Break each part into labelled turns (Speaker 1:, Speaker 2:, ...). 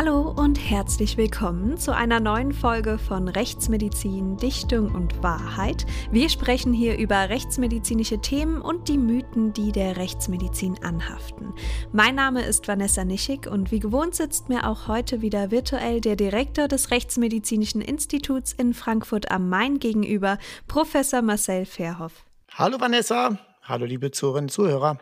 Speaker 1: Hallo und herzlich willkommen zu einer neuen Folge von Rechtsmedizin, Dichtung und Wahrheit. Wir sprechen hier über rechtsmedizinische Themen und die Mythen, die der Rechtsmedizin anhaften. Mein Name ist Vanessa Nischig und wie gewohnt sitzt mir auch heute wieder virtuell der Direktor des Rechtsmedizinischen Instituts in Frankfurt am Main gegenüber, Professor Marcel Verhoff.
Speaker 2: Hallo Vanessa, hallo liebe Zuhörerinnen und Zuhörer.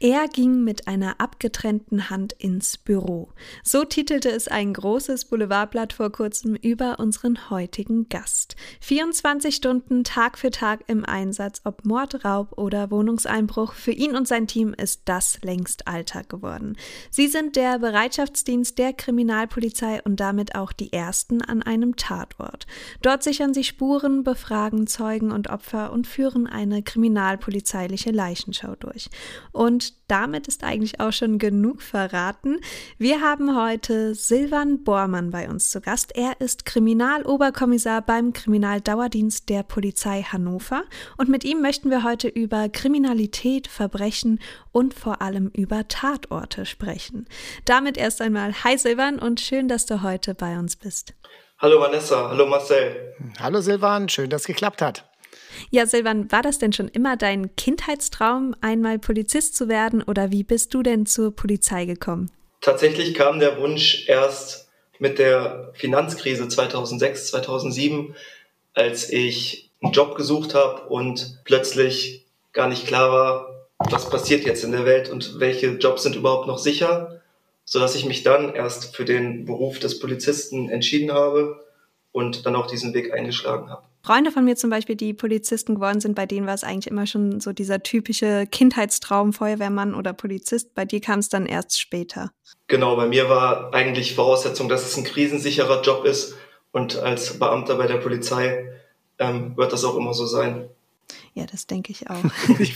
Speaker 1: Er ging mit einer abgetrennten Hand ins Büro. So titelte es ein großes Boulevardblatt vor kurzem über unseren heutigen Gast. 24 Stunden Tag für Tag im Einsatz, ob Mord, Raub oder Wohnungseinbruch, für ihn und sein Team ist das längst Alltag geworden. Sie sind der Bereitschaftsdienst der Kriminalpolizei und damit auch die ersten an einem Tatort. Dort sichern sie Spuren, befragen Zeugen und Opfer und führen eine kriminalpolizeiliche Leichenschau durch. Und damit ist eigentlich auch schon genug verraten. Wir haben heute Silvan Bormann bei uns zu Gast. Er ist Kriminaloberkommissar beim Kriminaldauerdienst der Polizei Hannover. Und mit ihm möchten wir heute über Kriminalität, Verbrechen und vor allem über Tatorte sprechen. Damit erst einmal, hi Silvan und schön, dass du heute bei uns bist.
Speaker 3: Hallo Vanessa, hallo Marcel.
Speaker 2: Hallo Silvan, schön, dass es geklappt hat.
Speaker 1: Ja, Silvan, war das denn schon immer dein Kindheitstraum, einmal Polizist zu werden oder wie bist du denn zur Polizei gekommen?
Speaker 3: Tatsächlich kam der Wunsch erst mit der Finanzkrise 2006, 2007, als ich einen Job gesucht habe und plötzlich gar nicht klar war, was passiert jetzt in der Welt und welche Jobs sind überhaupt noch sicher, sodass ich mich dann erst für den Beruf des Polizisten entschieden habe und dann auch diesen Weg eingeschlagen habe.
Speaker 1: Freunde von mir zum Beispiel, die Polizisten geworden sind, bei denen war es eigentlich immer schon so dieser typische Kindheitstraum, Feuerwehrmann oder Polizist. Bei dir kam es dann erst später.
Speaker 3: Genau, bei mir war eigentlich Voraussetzung, dass es ein krisensicherer Job ist und als Beamter bei der Polizei ähm, wird das auch immer so sein.
Speaker 1: Ja, das denke ich auch.
Speaker 2: Die,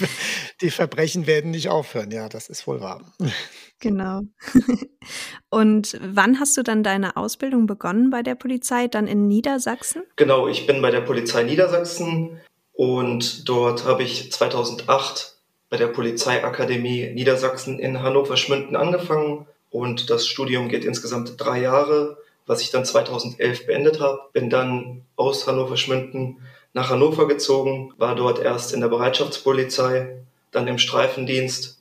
Speaker 2: die, Verbrechen werden nicht aufhören, ja, das ist wohl wahr.
Speaker 1: Genau. Und wann hast du dann deine Ausbildung begonnen bei der Polizei? Dann in Niedersachsen?
Speaker 3: Genau, ich bin bei der Polizei Niedersachsen und dort habe ich 2008 bei der Polizeiakademie Niedersachsen in Hannover-Schmünden angefangen und das Studium geht insgesamt drei Jahre, was ich dann 2011 beendet habe. Bin dann aus Hannover-Schmünden nach Hannover gezogen, war dort erst in der Bereitschaftspolizei, dann im Streifendienst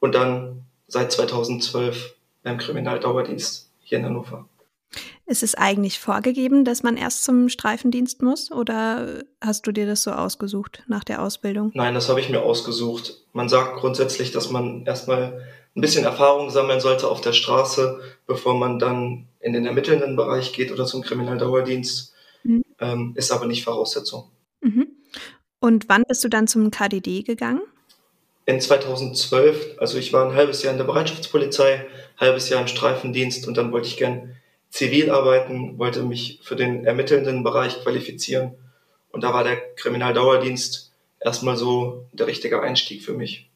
Speaker 3: und dann seit 2012 beim Kriminaldauerdienst hier in Hannover.
Speaker 1: Ist es eigentlich vorgegeben, dass man erst zum Streifendienst muss oder hast du dir das so ausgesucht nach der Ausbildung?
Speaker 3: Nein, das habe ich mir ausgesucht. Man sagt grundsätzlich, dass man erstmal ein bisschen Erfahrung sammeln sollte auf der Straße, bevor man dann in den ermittelnden Bereich geht oder zum Kriminaldauerdienst. Ähm, ist aber nicht Voraussetzung.
Speaker 1: Mhm. Und wann bist du dann zum KDD gegangen?
Speaker 3: In 2012, also ich war ein halbes Jahr in der Bereitschaftspolizei, halbes Jahr im Streifendienst und dann wollte ich gern zivil arbeiten, wollte mich für den ermittelnden Bereich qualifizieren und da war der Kriminaldauerdienst erstmal so der richtige Einstieg für mich.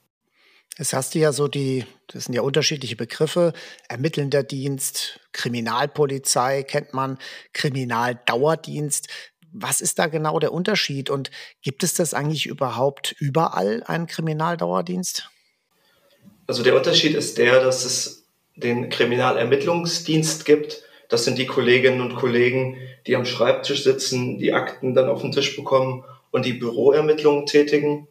Speaker 2: Jetzt hast du ja so die, das sind ja unterschiedliche Begriffe, ermittelnder Dienst, Kriminalpolizei kennt man, Kriminaldauerdienst. Was ist da genau der Unterschied und gibt es das eigentlich überhaupt überall, einen Kriminaldauerdienst?
Speaker 3: Also der Unterschied ist der, dass es den Kriminalermittlungsdienst gibt. Das sind die Kolleginnen und Kollegen, die am Schreibtisch sitzen, die Akten dann auf den Tisch bekommen und die Büroermittlungen tätigen.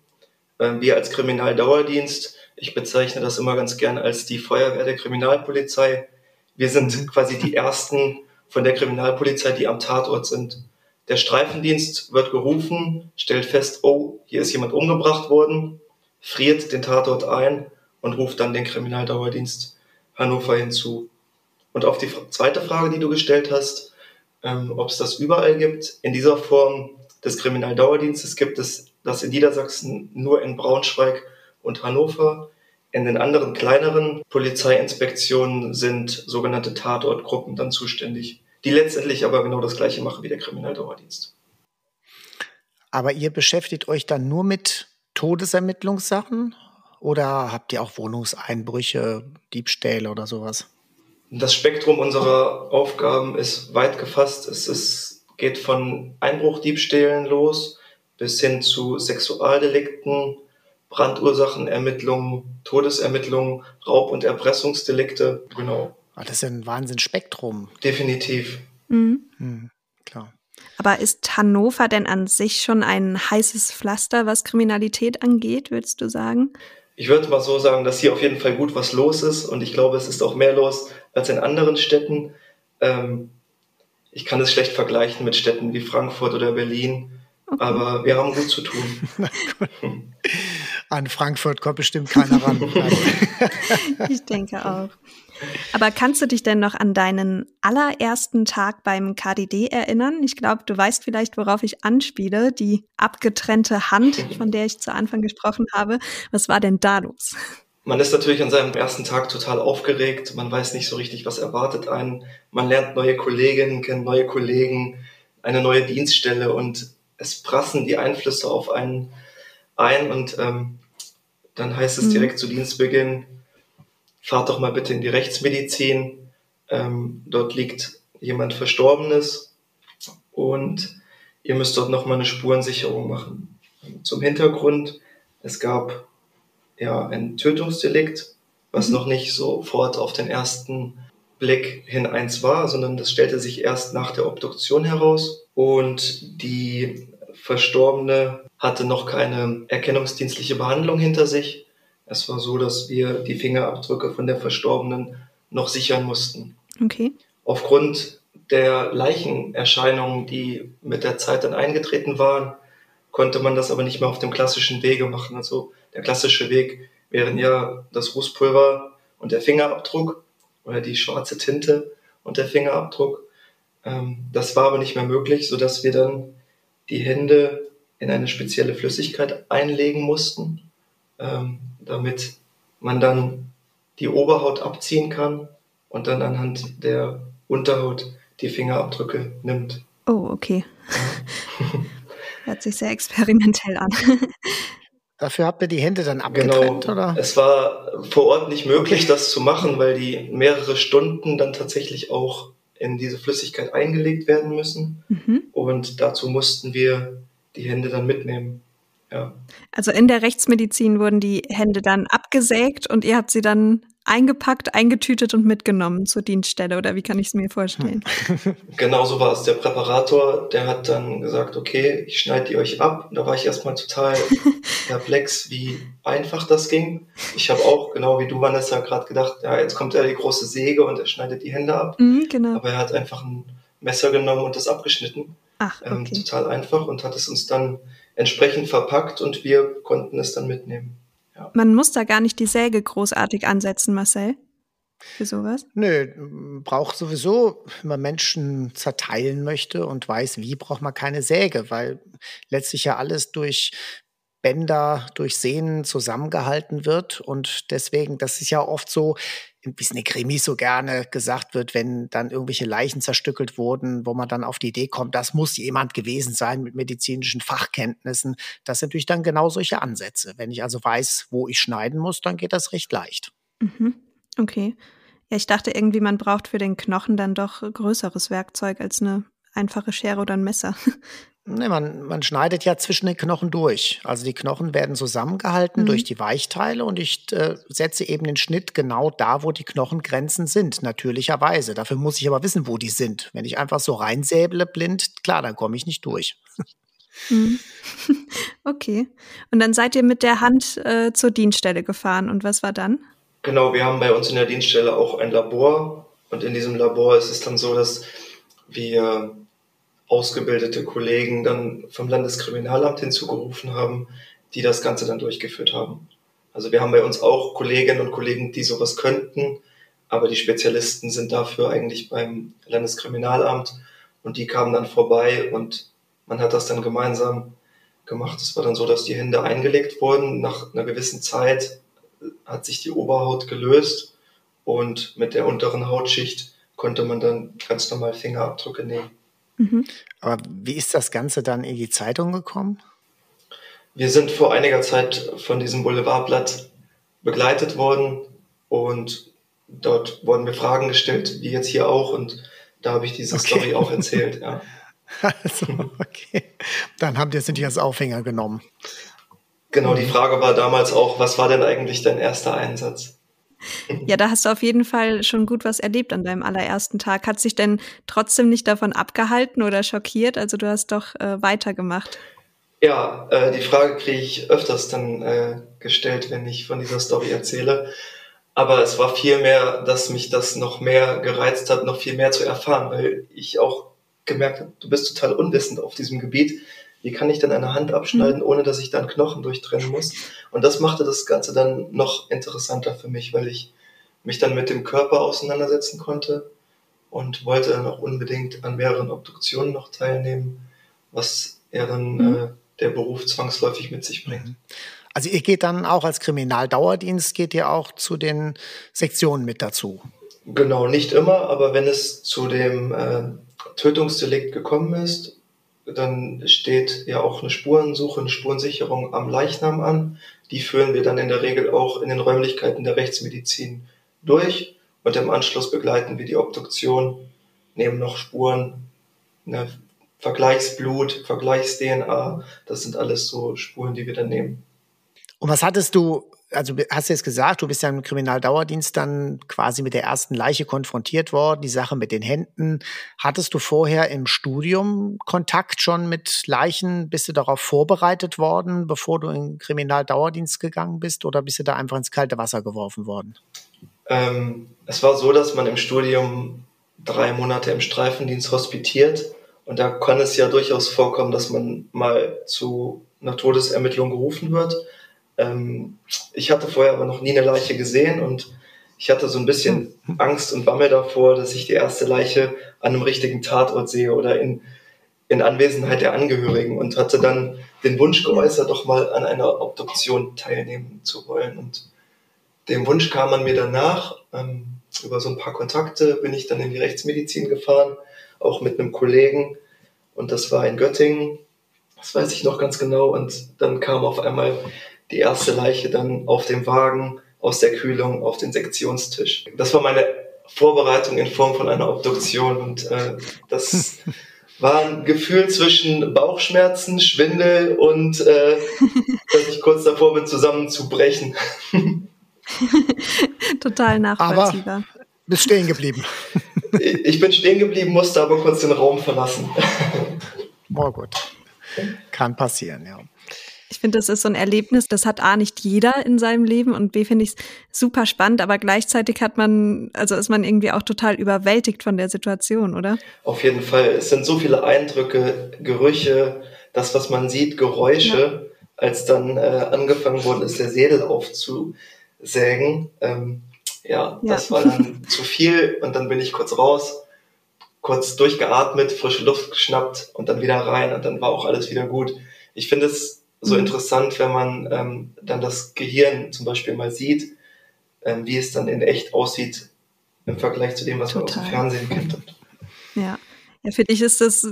Speaker 3: Ähm, wir als Kriminaldauerdienst ich bezeichne das immer ganz gern als die Feuerwehr der Kriminalpolizei. Wir sind mhm. quasi die ersten von der Kriminalpolizei, die am Tatort sind. Der Streifendienst wird gerufen, stellt fest, oh, hier ist jemand umgebracht worden, friert den Tatort ein und ruft dann den Kriminaldauerdienst Hannover hinzu. Und auf die zweite Frage, die du gestellt hast, ähm, ob es das überall gibt, in dieser Form des Kriminaldauerdienstes gibt es das in Niedersachsen nur in Braunschweig und Hannover. In den anderen kleineren Polizeiinspektionen sind sogenannte Tatortgruppen dann zuständig, die letztendlich aber genau das Gleiche machen wie der Kriminaldauerdienst.
Speaker 2: Aber ihr beschäftigt euch dann nur mit Todesermittlungssachen oder habt ihr auch Wohnungseinbrüche, Diebstähle oder sowas?
Speaker 3: Das Spektrum unserer Aufgaben ist weit gefasst. Es ist, geht von Einbruchdiebstählen los bis hin zu Sexualdelikten, Brandursachenermittlungen, Todesermittlungen, Raub- und Erpressungsdelikte, genau.
Speaker 2: Ah, das ist ein Wahnsinnsspektrum.
Speaker 3: Definitiv.
Speaker 1: Mhm. Mhm,
Speaker 2: klar.
Speaker 1: Aber ist Hannover denn an sich schon ein heißes Pflaster, was Kriminalität angeht, würdest du sagen?
Speaker 3: Ich würde mal so sagen, dass hier auf jeden Fall gut was los ist und ich glaube, es ist auch mehr los als in anderen Städten. Ähm, ich kann es schlecht vergleichen mit Städten wie Frankfurt oder Berlin, okay. aber wir haben gut zu tun.
Speaker 2: An Frankfurt kommt bestimmt keiner ran.
Speaker 1: ich denke auch. Aber kannst du dich denn noch an deinen allerersten Tag beim KDD erinnern? Ich glaube, du weißt vielleicht, worauf ich anspiele. Die abgetrennte Hand, von der ich zu Anfang gesprochen habe. Was war denn da los?
Speaker 3: Man ist natürlich an seinem ersten Tag total aufgeregt. Man weiß nicht so richtig, was erwartet einen. Man lernt neue Kolleginnen, kennt neue Kollegen, eine neue Dienststelle und es prassen die Einflüsse auf einen ein und ähm, dann heißt es mhm. direkt zu Dienstbeginn, fahrt doch mal bitte in die Rechtsmedizin. Ähm, dort liegt jemand Verstorbenes und ihr müsst dort nochmal eine Spurensicherung machen. Zum Hintergrund, es gab ja ein Tötungsdelikt, was mhm. noch nicht sofort auf den ersten Blick hin eins war, sondern das stellte sich erst nach der Obduktion heraus und die Verstorbene hatte noch keine erkennungsdienstliche Behandlung hinter sich. Es war so, dass wir die Fingerabdrücke von der Verstorbenen noch sichern mussten.
Speaker 1: Okay.
Speaker 3: Aufgrund der Leichenerscheinungen, die mit der Zeit dann eingetreten waren, konnte man das aber nicht mehr auf dem klassischen Wege machen. Also der klassische Weg wären ja das Rußpulver und der Fingerabdruck oder die schwarze Tinte und der Fingerabdruck. Ähm, das war aber nicht mehr möglich, sodass wir dann die Hände in eine spezielle Flüssigkeit einlegen mussten, ähm, damit man dann die Oberhaut abziehen kann und dann anhand der Unterhaut die Fingerabdrücke nimmt.
Speaker 1: Oh, okay. Hört sich sehr experimentell an.
Speaker 2: Dafür habt ihr die Hände dann abgetrennt,
Speaker 3: genau.
Speaker 2: oder?
Speaker 3: Es war vor Ort nicht möglich, das zu machen, weil die mehrere Stunden dann tatsächlich auch in diese Flüssigkeit eingelegt werden müssen. Mhm. Und dazu mussten wir die Hände dann mitnehmen. Ja.
Speaker 1: Also in der Rechtsmedizin wurden die Hände dann abgesägt und ihr habt sie dann eingepackt, eingetütet und mitgenommen zur Dienststelle oder wie kann ich es mir vorstellen?
Speaker 3: Genau so war es. Der Präparator, der hat dann gesagt, okay, ich schneide die euch ab. Da war ich erstmal total perplex, wie einfach das ging. Ich habe auch, genau wie du, Vanessa, gerade gedacht, ja, jetzt kommt ja die große Säge und er schneidet die Hände ab.
Speaker 1: Mhm, genau.
Speaker 3: Aber er hat einfach ein Messer genommen und das abgeschnitten.
Speaker 1: Ach, ähm, okay.
Speaker 3: ähm, total einfach und hat es uns dann entsprechend verpackt und wir konnten es dann mitnehmen.
Speaker 1: Ja. Man muss da gar nicht die Säge großartig ansetzen, Marcel. Für sowas?
Speaker 2: Nö, braucht sowieso, wenn man Menschen zerteilen möchte und weiß, wie, braucht man keine Säge, weil letztlich ja alles durch Bänder, durch Sehnen zusammengehalten wird. Und deswegen, das ist ja oft so, wie es in den Krimis so gerne gesagt wird, wenn dann irgendwelche Leichen zerstückelt wurden, wo man dann auf die Idee kommt, das muss jemand gewesen sein mit medizinischen Fachkenntnissen. Das sind natürlich dann genau solche Ansätze. Wenn ich also weiß, wo ich schneiden muss, dann geht das recht leicht.
Speaker 1: Mhm. Okay. Ja, ich dachte irgendwie, man braucht für den Knochen dann doch größeres Werkzeug als eine einfache Schere oder ein Messer.
Speaker 2: Ne, man, man schneidet ja zwischen den Knochen durch. Also die Knochen werden zusammengehalten mhm. durch die Weichteile und ich äh, setze eben den Schnitt genau da, wo die Knochengrenzen sind, natürlicherweise. Dafür muss ich aber wissen, wo die sind. Wenn ich einfach so reinsäble blind, klar, dann komme ich nicht durch.
Speaker 1: Mhm. Okay. Und dann seid ihr mit der Hand äh, zur Dienststelle gefahren. Und was war dann?
Speaker 3: Genau, wir haben bei uns in der Dienststelle auch ein Labor. Und in diesem Labor ist es dann so, dass wir ausgebildete Kollegen dann vom Landeskriminalamt hinzugerufen haben, die das Ganze dann durchgeführt haben. Also wir haben bei uns auch Kolleginnen und Kollegen, die sowas könnten, aber die Spezialisten sind dafür eigentlich beim Landeskriminalamt und die kamen dann vorbei und man hat das dann gemeinsam gemacht. Es war dann so, dass die Hände eingelegt wurden. Nach einer gewissen Zeit hat sich die Oberhaut gelöst und mit der unteren Hautschicht konnte man dann ganz normal Fingerabdrücke nehmen.
Speaker 2: Mhm. Aber wie ist das Ganze dann in die Zeitung gekommen?
Speaker 3: Wir sind vor einiger Zeit von diesem Boulevardblatt begleitet worden und dort wurden mir Fragen gestellt, wie jetzt hier auch, und da habe ich diese okay. Story auch erzählt. Ja.
Speaker 2: Also, okay. Dann habt ihr es nicht als Aufhänger genommen.
Speaker 3: Genau, die Frage war damals auch, was war denn eigentlich dein erster Einsatz?
Speaker 1: Ja, da hast du auf jeden Fall schon gut was erlebt an deinem allerersten Tag. Hat sich denn trotzdem nicht davon abgehalten oder schockiert? Also du hast doch äh, weitergemacht.
Speaker 3: Ja, äh, die Frage kriege ich öfters dann äh, gestellt, wenn ich von dieser Story erzähle. Aber es war viel mehr, dass mich das noch mehr gereizt hat, noch viel mehr zu erfahren, weil ich auch gemerkt habe, du bist total unwissend auf diesem Gebiet. Wie kann ich denn eine Hand abschneiden, ohne dass ich dann Knochen durchtrennen muss? Und das machte das Ganze dann noch interessanter für mich, weil ich mich dann mit dem Körper auseinandersetzen konnte und wollte dann auch unbedingt an mehreren Obduktionen noch teilnehmen, was ja dann mhm. äh, der Beruf zwangsläufig mit sich bringt. Mhm.
Speaker 2: Also ihr geht dann auch als Kriminaldauerdienst, geht ihr auch zu den Sektionen mit dazu?
Speaker 3: Genau, nicht immer, aber wenn es zu dem äh, Tötungsdelikt gekommen ist, dann steht ja auch eine Spurensuche, eine Spurensicherung am Leichnam an. Die führen wir dann in der Regel auch in den Räumlichkeiten der Rechtsmedizin durch und im Anschluss begleiten wir die Obduktion, nehmen noch Spuren, ne, Vergleichsblut, Vergleichs-DNA, das sind alles so Spuren, die wir dann nehmen.
Speaker 2: Und was hattest du, also hast du jetzt gesagt, du bist ja im Kriminaldauerdienst dann quasi mit der ersten Leiche konfrontiert worden, die Sache mit den Händen. Hattest du vorher im Studium Kontakt schon mit Leichen? Bist du darauf vorbereitet worden, bevor du in den Kriminaldauerdienst gegangen bist oder bist du da einfach ins kalte Wasser geworfen worden?
Speaker 3: Ähm, es war so, dass man im Studium drei Monate im Streifendienst hospitiert und da kann es ja durchaus vorkommen, dass man mal zu einer Todesermittlung gerufen wird. Ähm, ich hatte vorher aber noch nie eine Leiche gesehen und ich hatte so ein bisschen Angst und Bammel davor, dass ich die erste Leiche an einem richtigen Tatort sehe oder in, in Anwesenheit der Angehörigen und hatte dann den Wunsch geäußert, doch mal an einer Obduktion teilnehmen zu wollen. Und dem Wunsch kam man mir danach. Ähm, über so ein paar Kontakte bin ich dann in die Rechtsmedizin gefahren, auch mit einem Kollegen. Und das war in Göttingen. Das weiß ich noch ganz genau. Und dann kam auf einmal die erste Leiche dann auf dem Wagen aus der Kühlung auf den Sektionstisch. Das war meine Vorbereitung in Form von einer Obduktion und äh, das war ein Gefühl zwischen Bauchschmerzen, Schwindel und äh, dass ich kurz davor bin, zusammenzubrechen.
Speaker 1: Total nachvollziehbar.
Speaker 2: Aber bist stehen geblieben.
Speaker 3: ich bin stehen geblieben, musste aber kurz den Raum verlassen.
Speaker 2: Oh gut. Kann passieren, ja.
Speaker 1: Ich finde, das ist so ein Erlebnis, das hat A nicht jeder in seinem Leben und B finde ich es super spannend, aber gleichzeitig hat man, also ist man irgendwie auch total überwältigt von der Situation, oder?
Speaker 3: Auf jeden Fall. Es sind so viele Eindrücke, Gerüche, das, was man sieht, Geräusche, ja. als dann äh, angefangen worden ist, der Sädel aufzusägen. Ähm, ja, ja, das war dann zu viel und dann bin ich kurz raus, kurz durchgeatmet, frische Luft geschnappt und dann wieder rein und dann war auch alles wieder gut. Ich finde es so mhm. interessant, wenn man ähm, dann das Gehirn zum Beispiel mal sieht, ähm, wie es dann in echt aussieht im Vergleich zu dem, was Total. man aus dem Fernsehen kennt.
Speaker 1: Ja. Ja, für dich ist das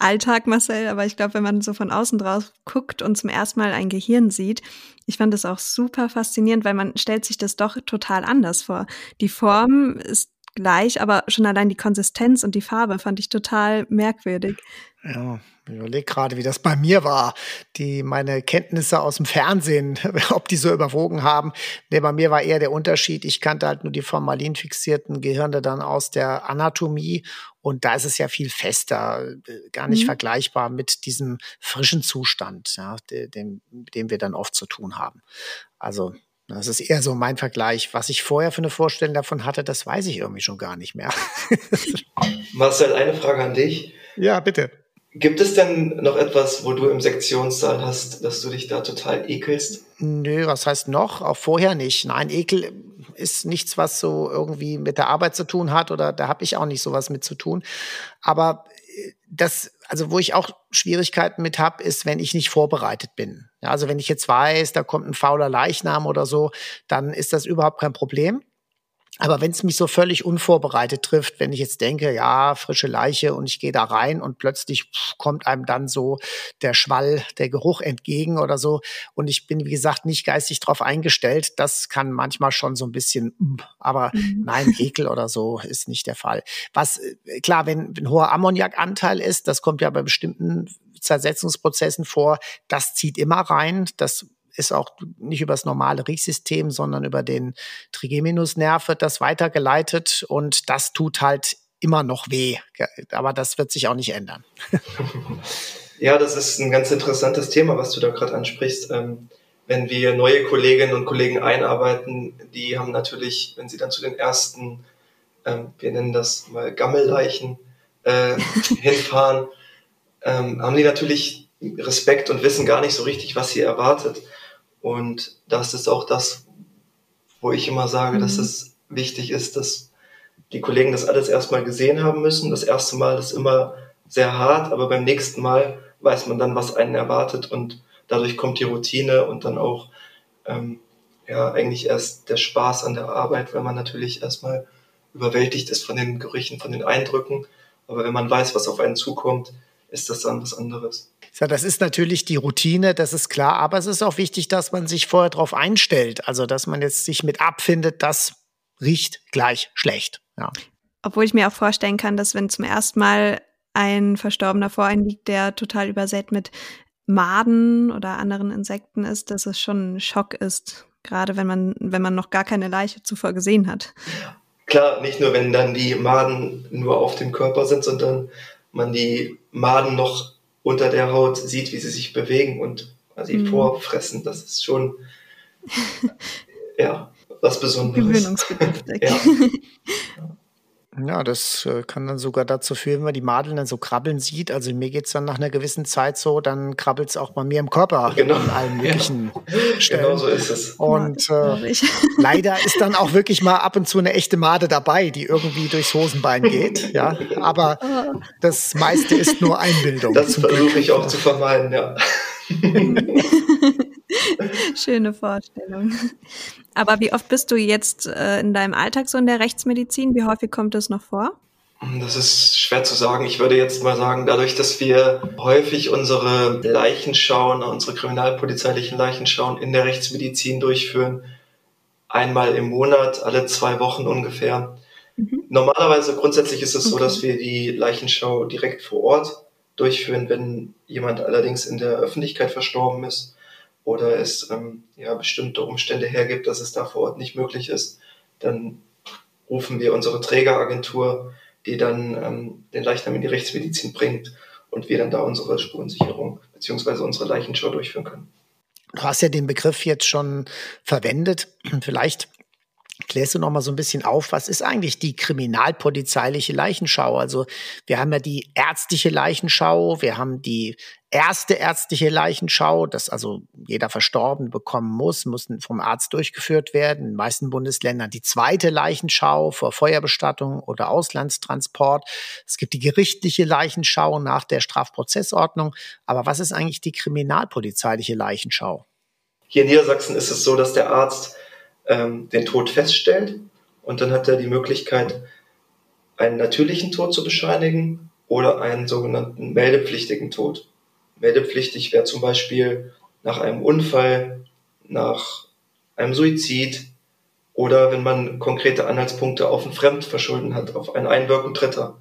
Speaker 1: Alltag, Marcel, aber ich glaube, wenn man so von außen drauf guckt und zum ersten Mal ein Gehirn sieht, ich fand das auch super faszinierend, weil man stellt sich das doch total anders vor. Die Form ist gleich, aber schon allein die Konsistenz und die Farbe fand ich total merkwürdig.
Speaker 2: Ja, ich überlege gerade, wie das bei mir war, die meine Kenntnisse aus dem Fernsehen, ob die so überwogen haben. Nee, bei mir war eher der Unterschied, ich kannte halt nur die formalinfixierten Gehirne dann aus der Anatomie und da ist es ja viel fester, äh, gar nicht mhm. vergleichbar mit diesem frischen Zustand, ja, dem, mit dem wir dann oft zu tun haben. Also das ist eher so mein Vergleich. Was ich vorher für eine Vorstellung davon hatte, das weiß ich irgendwie schon gar nicht mehr.
Speaker 3: Marcel, eine Frage an dich.
Speaker 2: Ja, bitte.
Speaker 3: Gibt es denn noch etwas, wo du im Sektionssaal hast, dass du dich da total ekelst?
Speaker 2: Nö, was heißt noch? Auch vorher nicht. Nein, Ekel ist nichts, was so irgendwie mit der Arbeit zu tun hat oder da habe ich auch nicht sowas mit zu tun. Aber äh, das, also wo ich auch Schwierigkeiten mit habe, ist, wenn ich nicht vorbereitet bin. Ja, also wenn ich jetzt weiß, da kommt ein fauler Leichnam oder so, dann ist das überhaupt kein Problem. Aber wenn es mich so völlig unvorbereitet trifft, wenn ich jetzt denke, ja, frische Leiche und ich gehe da rein und plötzlich pff, kommt einem dann so der Schwall, der Geruch entgegen oder so und ich bin, wie gesagt, nicht geistig drauf eingestellt, das kann manchmal schon so ein bisschen, aber mhm. nein, Ekel oder so ist nicht der Fall. Was, äh, klar, wenn ein hoher Ammoniakanteil ist, das kommt ja bei bestimmten Zersetzungsprozessen vor, das zieht immer rein, das ist auch nicht über das normale Riechsystem, sondern über den Trigeminusnerv wird das weitergeleitet und das tut halt immer noch weh. Aber das wird sich auch nicht ändern.
Speaker 3: Ja, das ist ein ganz interessantes Thema, was du da gerade ansprichst. Ähm, wenn wir neue Kolleginnen und Kollegen einarbeiten, die haben natürlich, wenn sie dann zu den ersten, ähm, wir nennen das mal Gammelleichen, äh, hinfahren, ähm, haben die natürlich Respekt und wissen gar nicht so richtig, was sie erwartet. Und das ist auch das, wo ich immer sage, mhm. dass es wichtig ist, dass die Kollegen das alles erstmal gesehen haben müssen. Das erste Mal ist immer sehr hart, aber beim nächsten Mal weiß man dann, was einen erwartet und dadurch kommt die Routine und dann auch ähm, ja eigentlich erst der Spaß an der Arbeit, weil man natürlich erstmal überwältigt ist von den Gerüchen, von den Eindrücken. Aber wenn man weiß, was auf einen zukommt, ist das dann was anderes.
Speaker 2: Ja, das ist natürlich die Routine, das ist klar, aber es ist auch wichtig, dass man sich vorher darauf einstellt. Also, dass man jetzt sich mit abfindet, das riecht gleich schlecht. Ja.
Speaker 1: Obwohl ich mir auch vorstellen kann, dass wenn zum ersten Mal ein Verstorbener vor einem liegt, der total übersät mit Maden oder anderen Insekten ist, dass es schon ein Schock ist. Gerade wenn man, wenn man noch gar keine Leiche zuvor gesehen hat.
Speaker 3: Klar, nicht nur wenn dann die Maden nur auf dem Körper sind, sondern man die Maden noch unter der Haut sieht, wie sie sich bewegen und sie mhm. vorfressen. Das ist schon ja was Besonderes. Gewöhnungsbedürftig. ja.
Speaker 2: Ja, das äh, kann dann sogar dazu führen, wenn man die Madeln dann so krabbeln sieht. Also mir geht es dann nach einer gewissen Zeit so, dann krabbelt es auch bei mir im Körper genau. an allen möglichen ja. Stellen. Genau
Speaker 3: so ist es.
Speaker 2: Und äh, leider ist dann auch wirklich mal ab und zu eine echte Made dabei, die irgendwie durchs Hosenbein geht. Ja, aber das meiste ist nur Einbildung.
Speaker 3: Das versuche ich auch zu vermeiden, ja.
Speaker 1: Schöne Vorstellung. Aber wie oft bist du jetzt äh, in deinem Alltag so in der Rechtsmedizin? Wie häufig kommt das noch vor?
Speaker 3: Das ist schwer zu sagen. Ich würde jetzt mal sagen, dadurch, dass wir häufig unsere Leichenschauen, unsere kriminalpolizeilichen Leichenschauen in der Rechtsmedizin durchführen, einmal im Monat, alle zwei Wochen ungefähr. Mhm. Normalerweise grundsätzlich ist es okay. so, dass wir die Leichenschau direkt vor Ort durchführen, wenn jemand allerdings in der Öffentlichkeit verstorben ist oder es ähm, ja, bestimmte Umstände hergibt, dass es da vor Ort nicht möglich ist, dann rufen wir unsere Trägeragentur, die dann ähm, den Leichnam in die Rechtsmedizin bringt und wir dann da unsere Spurensicherung beziehungsweise unsere Leichenschau durchführen können.
Speaker 2: Du hast ja den Begriff jetzt schon verwendet. Vielleicht klärst du noch mal so ein bisschen auf, was ist eigentlich die kriminalpolizeiliche Leichenschau? Also wir haben ja die ärztliche Leichenschau, wir haben die erste ärztliche Leichenschau, das also jeder Verstorbene bekommen muss, muss vom Arzt durchgeführt werden. In den meisten Bundesländern die zweite Leichenschau vor Feuerbestattung oder Auslandstransport. Es gibt die gerichtliche Leichenschau nach der Strafprozessordnung. Aber was ist eigentlich die kriminalpolizeiliche Leichenschau?
Speaker 3: Hier in Niedersachsen ist es so, dass der Arzt ähm, den Tod feststellt und dann hat er die Möglichkeit, einen natürlichen Tod zu bescheinigen oder einen sogenannten meldepflichtigen Tod. Meldepflichtig wäre zum Beispiel nach einem Unfall, nach einem Suizid oder wenn man konkrete Anhaltspunkte auf ein Fremdverschulden hat, auf ein Einwirken Dritter.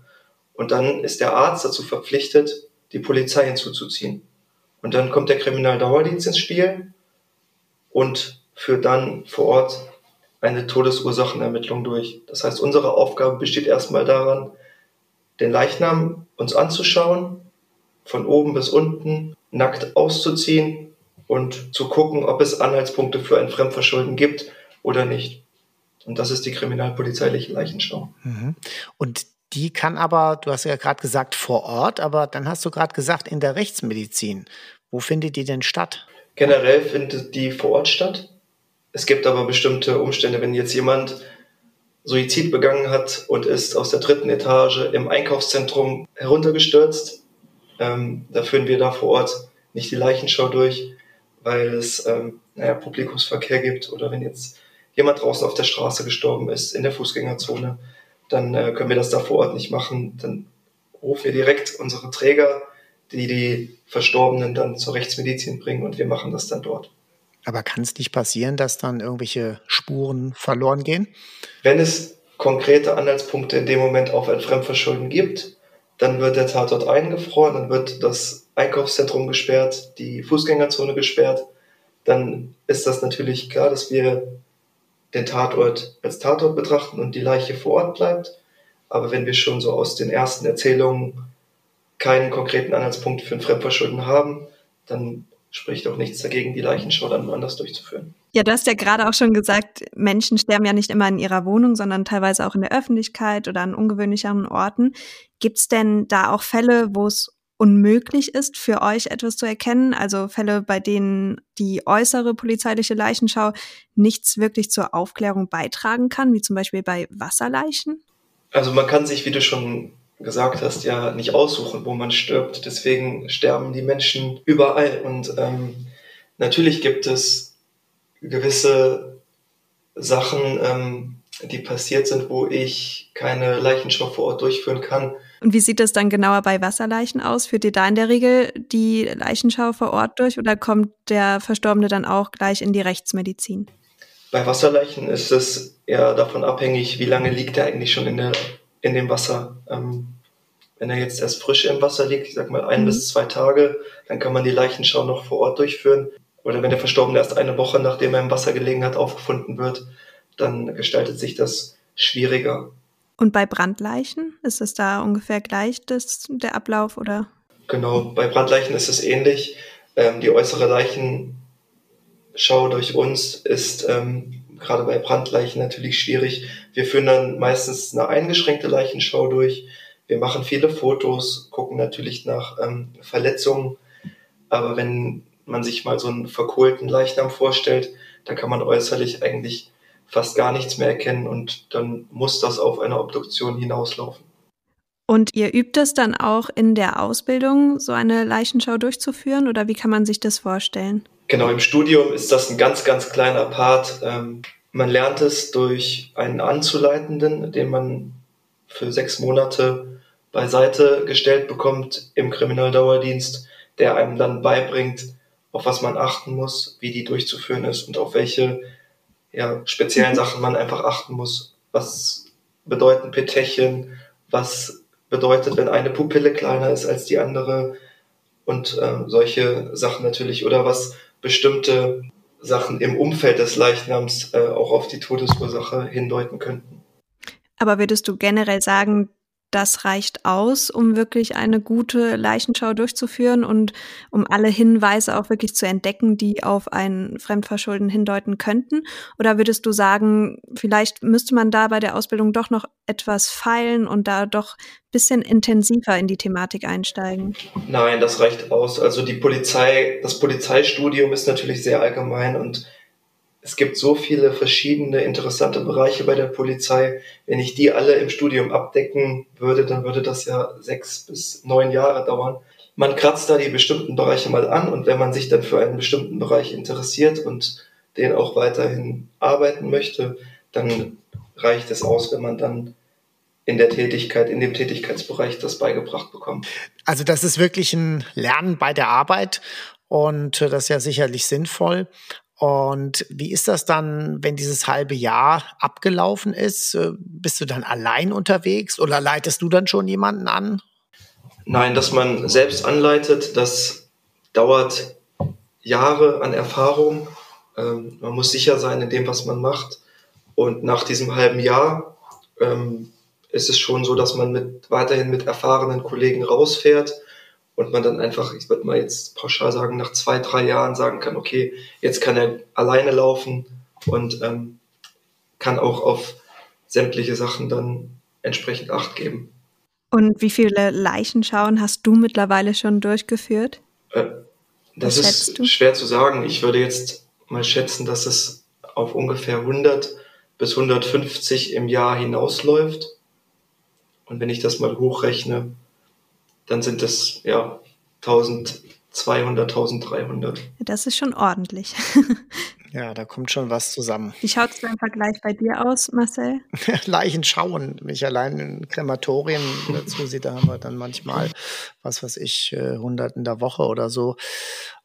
Speaker 3: Und dann ist der Arzt dazu verpflichtet, die Polizei hinzuzuziehen. Und dann kommt der Kriminaldauerdienst ins Spiel und führt dann vor Ort eine Todesursachenermittlung durch. Das heißt, unsere Aufgabe besteht erstmal daran, den Leichnam uns anzuschauen, von oben bis unten nackt auszuziehen und zu gucken, ob es Anhaltspunkte für ein Fremdverschulden gibt oder nicht. Und das ist die kriminalpolizeiliche Leichenschau.
Speaker 2: Mhm. Und die kann aber, du hast ja gerade gesagt, vor Ort, aber dann hast du gerade gesagt, in der Rechtsmedizin. Wo findet die denn statt?
Speaker 3: Generell findet die vor Ort statt. Es gibt aber bestimmte Umstände, wenn jetzt jemand Suizid begangen hat und ist aus der dritten Etage im Einkaufszentrum heruntergestürzt, ähm, da führen wir da vor Ort nicht die Leichenschau durch, weil es ähm, naja, Publikumsverkehr gibt oder wenn jetzt jemand draußen auf der Straße gestorben ist, in der Fußgängerzone, dann äh, können wir das da vor Ort nicht machen. Dann rufen wir direkt unsere Träger, die die Verstorbenen dann zur Rechtsmedizin bringen und wir machen das dann dort.
Speaker 2: Aber kann es nicht passieren, dass dann irgendwelche Spuren verloren gehen?
Speaker 3: Wenn es konkrete Anhaltspunkte in dem Moment auf ein Fremdverschulden gibt, dann wird der Tatort eingefroren, dann wird das Einkaufszentrum gesperrt, die Fußgängerzone gesperrt. dann ist das natürlich klar, dass wir den Tatort als Tatort betrachten und die Leiche vor Ort bleibt. Aber wenn wir schon so aus den ersten Erzählungen keinen konkreten Anhaltspunkt für ein Fremdverschulden haben, dann spricht auch nichts dagegen, die Leichenschau dann anders durchzuführen.
Speaker 1: Ja, du hast ja gerade auch schon gesagt, Menschen sterben ja nicht immer in ihrer Wohnung, sondern teilweise auch in der Öffentlichkeit oder an ungewöhnlicheren Orten. Gibt es denn da auch Fälle, wo es unmöglich ist, für euch etwas zu erkennen? Also Fälle, bei denen die äußere polizeiliche Leichenschau nichts wirklich zur Aufklärung beitragen kann, wie zum Beispiel bei Wasserleichen?
Speaker 3: Also man kann sich, wie du schon gesagt hast, ja nicht aussuchen, wo man stirbt. Deswegen sterben die Menschen überall. Und ähm, natürlich gibt es gewisse Sachen, ähm, die passiert sind, wo ich keine Leichenschau vor Ort durchführen kann.
Speaker 1: Und wie sieht das dann genauer bei Wasserleichen aus? Führt ihr da in der Regel die Leichenschau vor Ort durch oder kommt der Verstorbene dann auch gleich in die Rechtsmedizin?
Speaker 3: Bei Wasserleichen ist es eher davon abhängig, wie lange liegt er eigentlich schon in, der, in dem Wasser. Ähm, wenn er jetzt erst frisch im Wasser liegt, ich sag mal ein mhm. bis zwei Tage, dann kann man die Leichenschau noch vor Ort durchführen. Oder wenn der Verstorbene erst eine Woche, nachdem er im Wasser gelegen hat, aufgefunden wird, dann gestaltet sich das schwieriger.
Speaker 1: Und bei Brandleichen ist es da ungefähr gleich das, der Ablauf oder?
Speaker 3: Genau, bei Brandleichen ist es ähnlich. Ähm, die äußere Leichenschau durch uns ist ähm, gerade bei Brandleichen natürlich schwierig. Wir führen dann meistens eine eingeschränkte Leichenschau durch. Wir machen viele Fotos, gucken natürlich nach ähm, Verletzungen. Aber wenn man sich mal so einen verkohlten Leichnam vorstellt, dann kann man äußerlich eigentlich fast gar nichts mehr erkennen und dann muss das auf eine Obduktion hinauslaufen.
Speaker 1: Und ihr übt das dann auch in der Ausbildung, so eine Leichenschau durchzuführen oder wie kann man sich das vorstellen?
Speaker 3: Genau, im Studium ist das ein ganz, ganz kleiner Part. Ähm, man lernt es durch einen Anzuleitenden, den man für sechs Monate beiseite gestellt bekommt im Kriminaldauerdienst, der einem dann beibringt, auf was man achten muss, wie die durchzuführen ist und auf welche ja, speziellen Sachen man einfach achten muss. Was bedeuten Petechien? Was bedeutet, wenn eine Pupille kleiner ist als die andere? Und äh, solche Sachen natürlich. Oder was bestimmte Sachen im Umfeld des Leichnams äh, auch auf die Todesursache hindeuten könnten.
Speaker 1: Aber würdest du generell sagen, das reicht aus, um wirklich eine gute Leichenschau durchzuführen und um alle Hinweise auch wirklich zu entdecken, die auf ein Fremdverschulden hindeuten könnten? Oder würdest du sagen, vielleicht müsste man da bei der Ausbildung doch noch etwas feilen und da doch ein bisschen intensiver in die Thematik einsteigen?
Speaker 3: Nein, das reicht aus. Also die Polizei, das Polizeistudium ist natürlich sehr allgemein und es gibt so viele verschiedene interessante Bereiche bei der Polizei. Wenn ich die alle im Studium abdecken würde, dann würde das ja sechs bis neun Jahre dauern. Man kratzt da die bestimmten Bereiche mal an und wenn man sich dann für einen bestimmten Bereich interessiert und den auch weiterhin arbeiten möchte, dann reicht es aus, wenn man dann in der Tätigkeit, in dem Tätigkeitsbereich das beigebracht bekommt.
Speaker 2: Also das ist wirklich ein Lernen bei der Arbeit und das ist ja sicherlich sinnvoll. Und wie ist das dann, wenn dieses halbe Jahr abgelaufen ist? Äh, bist du dann allein unterwegs oder leitest du dann schon jemanden an?
Speaker 3: Nein, dass man selbst anleitet, das dauert Jahre an Erfahrung. Ähm, man muss sicher sein in dem, was man macht. Und nach diesem halben Jahr ähm, ist es schon so, dass man mit, weiterhin mit erfahrenen Kollegen rausfährt und man dann einfach, ich würde mal jetzt pauschal sagen, nach zwei, drei Jahren sagen kann, okay, jetzt kann er alleine laufen und ähm, kann auch auf sämtliche Sachen dann entsprechend Acht geben.
Speaker 1: Und wie viele Leichenschauen hast du mittlerweile schon durchgeführt?
Speaker 3: Äh, das ist du? schwer zu sagen. Ich würde jetzt mal schätzen, dass es auf ungefähr 100 bis 150 im Jahr hinausläuft. Und wenn ich das mal hochrechne, dann sind es ja 1200, 1300.
Speaker 1: Das ist schon ordentlich.
Speaker 2: Ja, da kommt schon was zusammen.
Speaker 1: Wie schaut es im Vergleich bei dir aus, Marcel?
Speaker 2: Leichen schauen. Wenn ich allein in Krematorien dazu sehe, da haben wir dann manchmal, was weiß ich, 100 in der Woche oder so.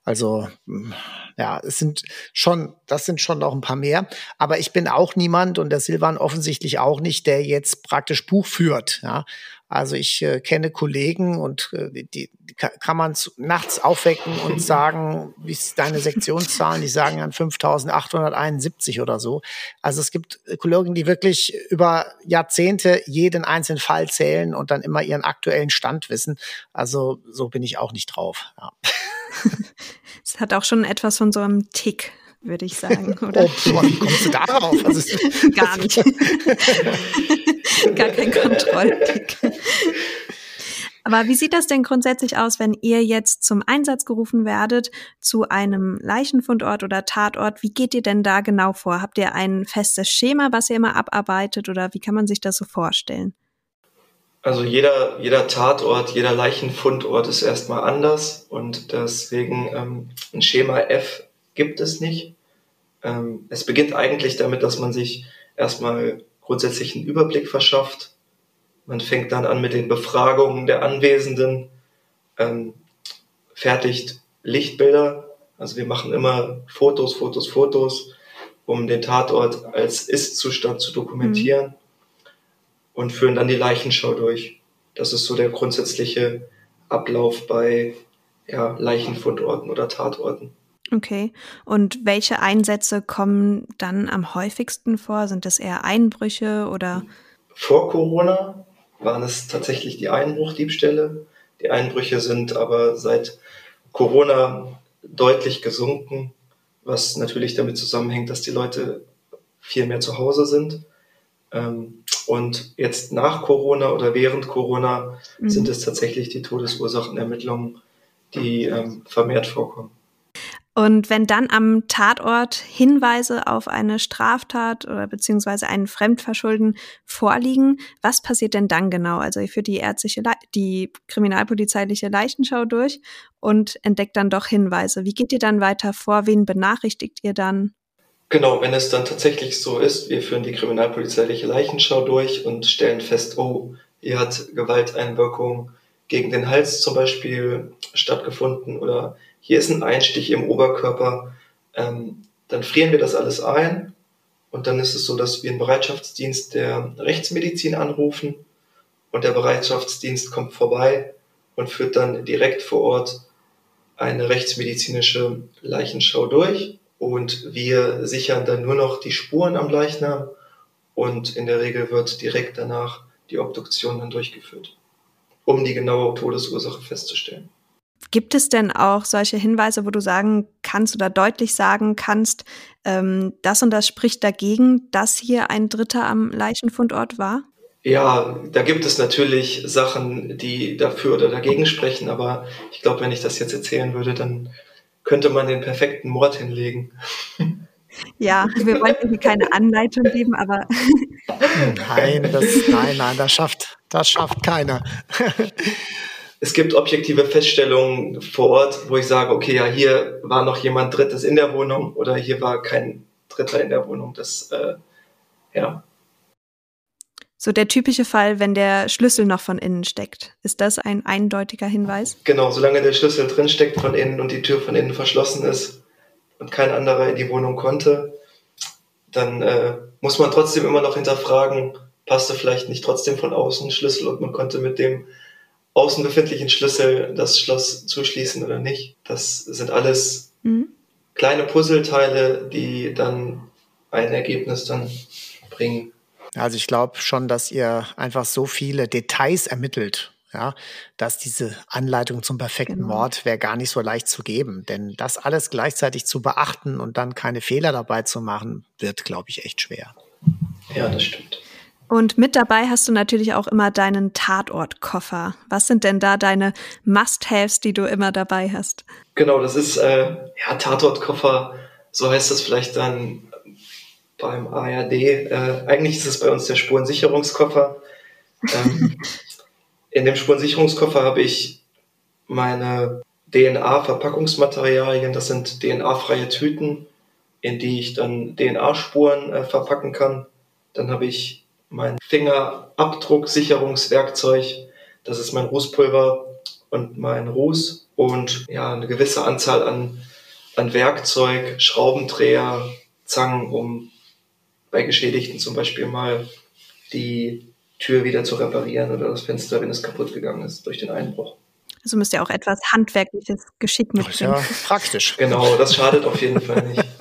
Speaker 2: Also hm, ja, es sind schon, das sind schon noch ein paar mehr. Aber ich bin auch niemand und der Silvan offensichtlich auch nicht, der jetzt praktisch Buch führt. Ja, Also ich äh, kenne Kollegen und äh, die, die kann man nachts aufwecken und sagen, wie ist deine Sektionszahlen? Die sagen dann 5871 oder so. Also es gibt Kollegen, die wirklich über Jahrzehnte jeden einzelnen Fall zählen und dann immer ihren aktuellen Stand wissen. Also so bin ich auch nicht drauf. Ja.
Speaker 1: Es hat auch schon etwas von so einem Tick, würde ich sagen, oder?
Speaker 2: Oh, wie kommst du darauf? Also,
Speaker 1: Gar nicht. Gar kein Kontrolltick. Aber wie sieht das denn grundsätzlich aus, wenn ihr jetzt zum Einsatz gerufen werdet zu einem Leichenfundort oder Tatort? Wie geht ihr denn da genau vor? Habt ihr ein festes Schema, was ihr immer abarbeitet oder wie kann man sich das so vorstellen?
Speaker 3: Also jeder, jeder Tatort, jeder Leichenfundort ist erstmal anders und deswegen ähm, ein Schema F gibt es nicht. Ähm, es beginnt eigentlich damit, dass man sich erstmal grundsätzlich einen Überblick verschafft. Man fängt dann an mit den Befragungen der Anwesenden, ähm, fertigt Lichtbilder. Also wir machen immer Fotos, Fotos, Fotos, um den Tatort als Ist-Zustand zu dokumentieren. Mhm und führen dann die Leichenschau durch. Das ist so der grundsätzliche Ablauf bei ja, Leichenfundorten oder Tatorten.
Speaker 1: Okay. Und welche Einsätze kommen dann am häufigsten vor? Sind das eher Einbrüche oder?
Speaker 3: Vor Corona waren es tatsächlich die Einbruchdiebstähle. Die Einbrüche sind aber seit Corona deutlich gesunken, was natürlich damit zusammenhängt, dass die Leute viel mehr zu Hause sind. Ähm, und jetzt nach Corona oder während Corona mhm. sind es tatsächlich die Todesursachenermittlungen, die ähm, vermehrt vorkommen.
Speaker 1: Und wenn dann am Tatort Hinweise auf eine Straftat oder beziehungsweise einen Fremdverschulden vorliegen, was passiert denn dann genau? Also ihr führt die ärztliche, Le die kriminalpolizeiliche Leichenschau durch und entdeckt dann doch Hinweise. Wie geht ihr dann weiter vor? Wen benachrichtigt ihr dann?
Speaker 3: Genau, wenn es dann tatsächlich so ist, wir führen die kriminalpolizeiliche Leichenschau durch und stellen fest, oh, hier hat Gewalteinwirkung gegen den Hals zum Beispiel stattgefunden oder hier ist ein Einstich im Oberkörper, ähm, dann frieren wir das alles ein und dann ist es so, dass wir einen Bereitschaftsdienst der Rechtsmedizin anrufen und der Bereitschaftsdienst kommt vorbei und führt dann direkt vor Ort eine rechtsmedizinische Leichenschau durch und wir sichern dann nur noch die Spuren am Leichnam und in der Regel wird direkt danach die Obduktion dann durchgeführt, um die genaue Todesursache festzustellen.
Speaker 1: Gibt es denn auch solche Hinweise, wo du sagen kannst oder deutlich sagen kannst, ähm, das und das spricht dagegen, dass hier ein Dritter am Leichenfundort war?
Speaker 3: Ja, da gibt es natürlich Sachen, die dafür oder dagegen sprechen, aber ich glaube, wenn ich das jetzt erzählen würde, dann könnte man den perfekten Mord hinlegen.
Speaker 1: Ja, wir wollten hier keine Anleitung geben, aber.
Speaker 2: nein, das, nein, nein, das schafft, das schafft keiner.
Speaker 3: es gibt objektive Feststellungen vor Ort, wo ich sage, okay, ja, hier war noch jemand Drittes in der Wohnung oder hier war kein Dritter in der Wohnung. Das, äh, ja,
Speaker 1: so der typische Fall, wenn der Schlüssel noch von innen steckt. Ist das ein eindeutiger Hinweis?
Speaker 3: Genau, solange der Schlüssel drin steckt von innen und die Tür von innen verschlossen ist und kein anderer in die Wohnung konnte, dann äh, muss man trotzdem immer noch hinterfragen, passte vielleicht nicht trotzdem von außen Schlüssel und man konnte mit dem außen befindlichen Schlüssel das Schloss zuschließen oder nicht. Das sind alles mhm. kleine Puzzleteile, die dann ein Ergebnis dann bringen.
Speaker 2: Also ich glaube schon, dass ihr einfach so viele Details ermittelt, ja, dass diese Anleitung zum perfekten genau. Mord wäre gar nicht so leicht zu geben. Denn das alles gleichzeitig zu beachten und dann keine Fehler dabei zu machen, wird, glaube ich, echt schwer.
Speaker 3: Ja, das stimmt.
Speaker 1: Und mit dabei hast du natürlich auch immer deinen Tatortkoffer. Was sind denn da deine Must-Haves, die du immer dabei hast?
Speaker 3: Genau, das ist äh, ja Tatortkoffer, so heißt das vielleicht dann beim ARD. Äh, eigentlich ist es bei uns der Spurensicherungskoffer. Ähm, in dem Spurensicherungskoffer habe ich meine DNA-Verpackungsmaterialien. Das sind DNA-freie Tüten, in die ich dann DNA-Spuren äh, verpacken kann. Dann habe ich mein Fingerabdrucksicherungswerkzeug. Das ist mein Rußpulver und mein Ruß und ja, eine gewisse Anzahl an, an Werkzeug, Schraubendreher, Zangen, um bei Geschädigten zum Beispiel mal die Tür wieder zu reparieren oder das Fenster, wenn es kaputt gegangen ist durch den Einbruch.
Speaker 1: Also müsst ihr auch etwas handwerkliches Geschick mitbringen.
Speaker 2: Ja, praktisch.
Speaker 3: Genau, das schadet auf jeden Fall nicht.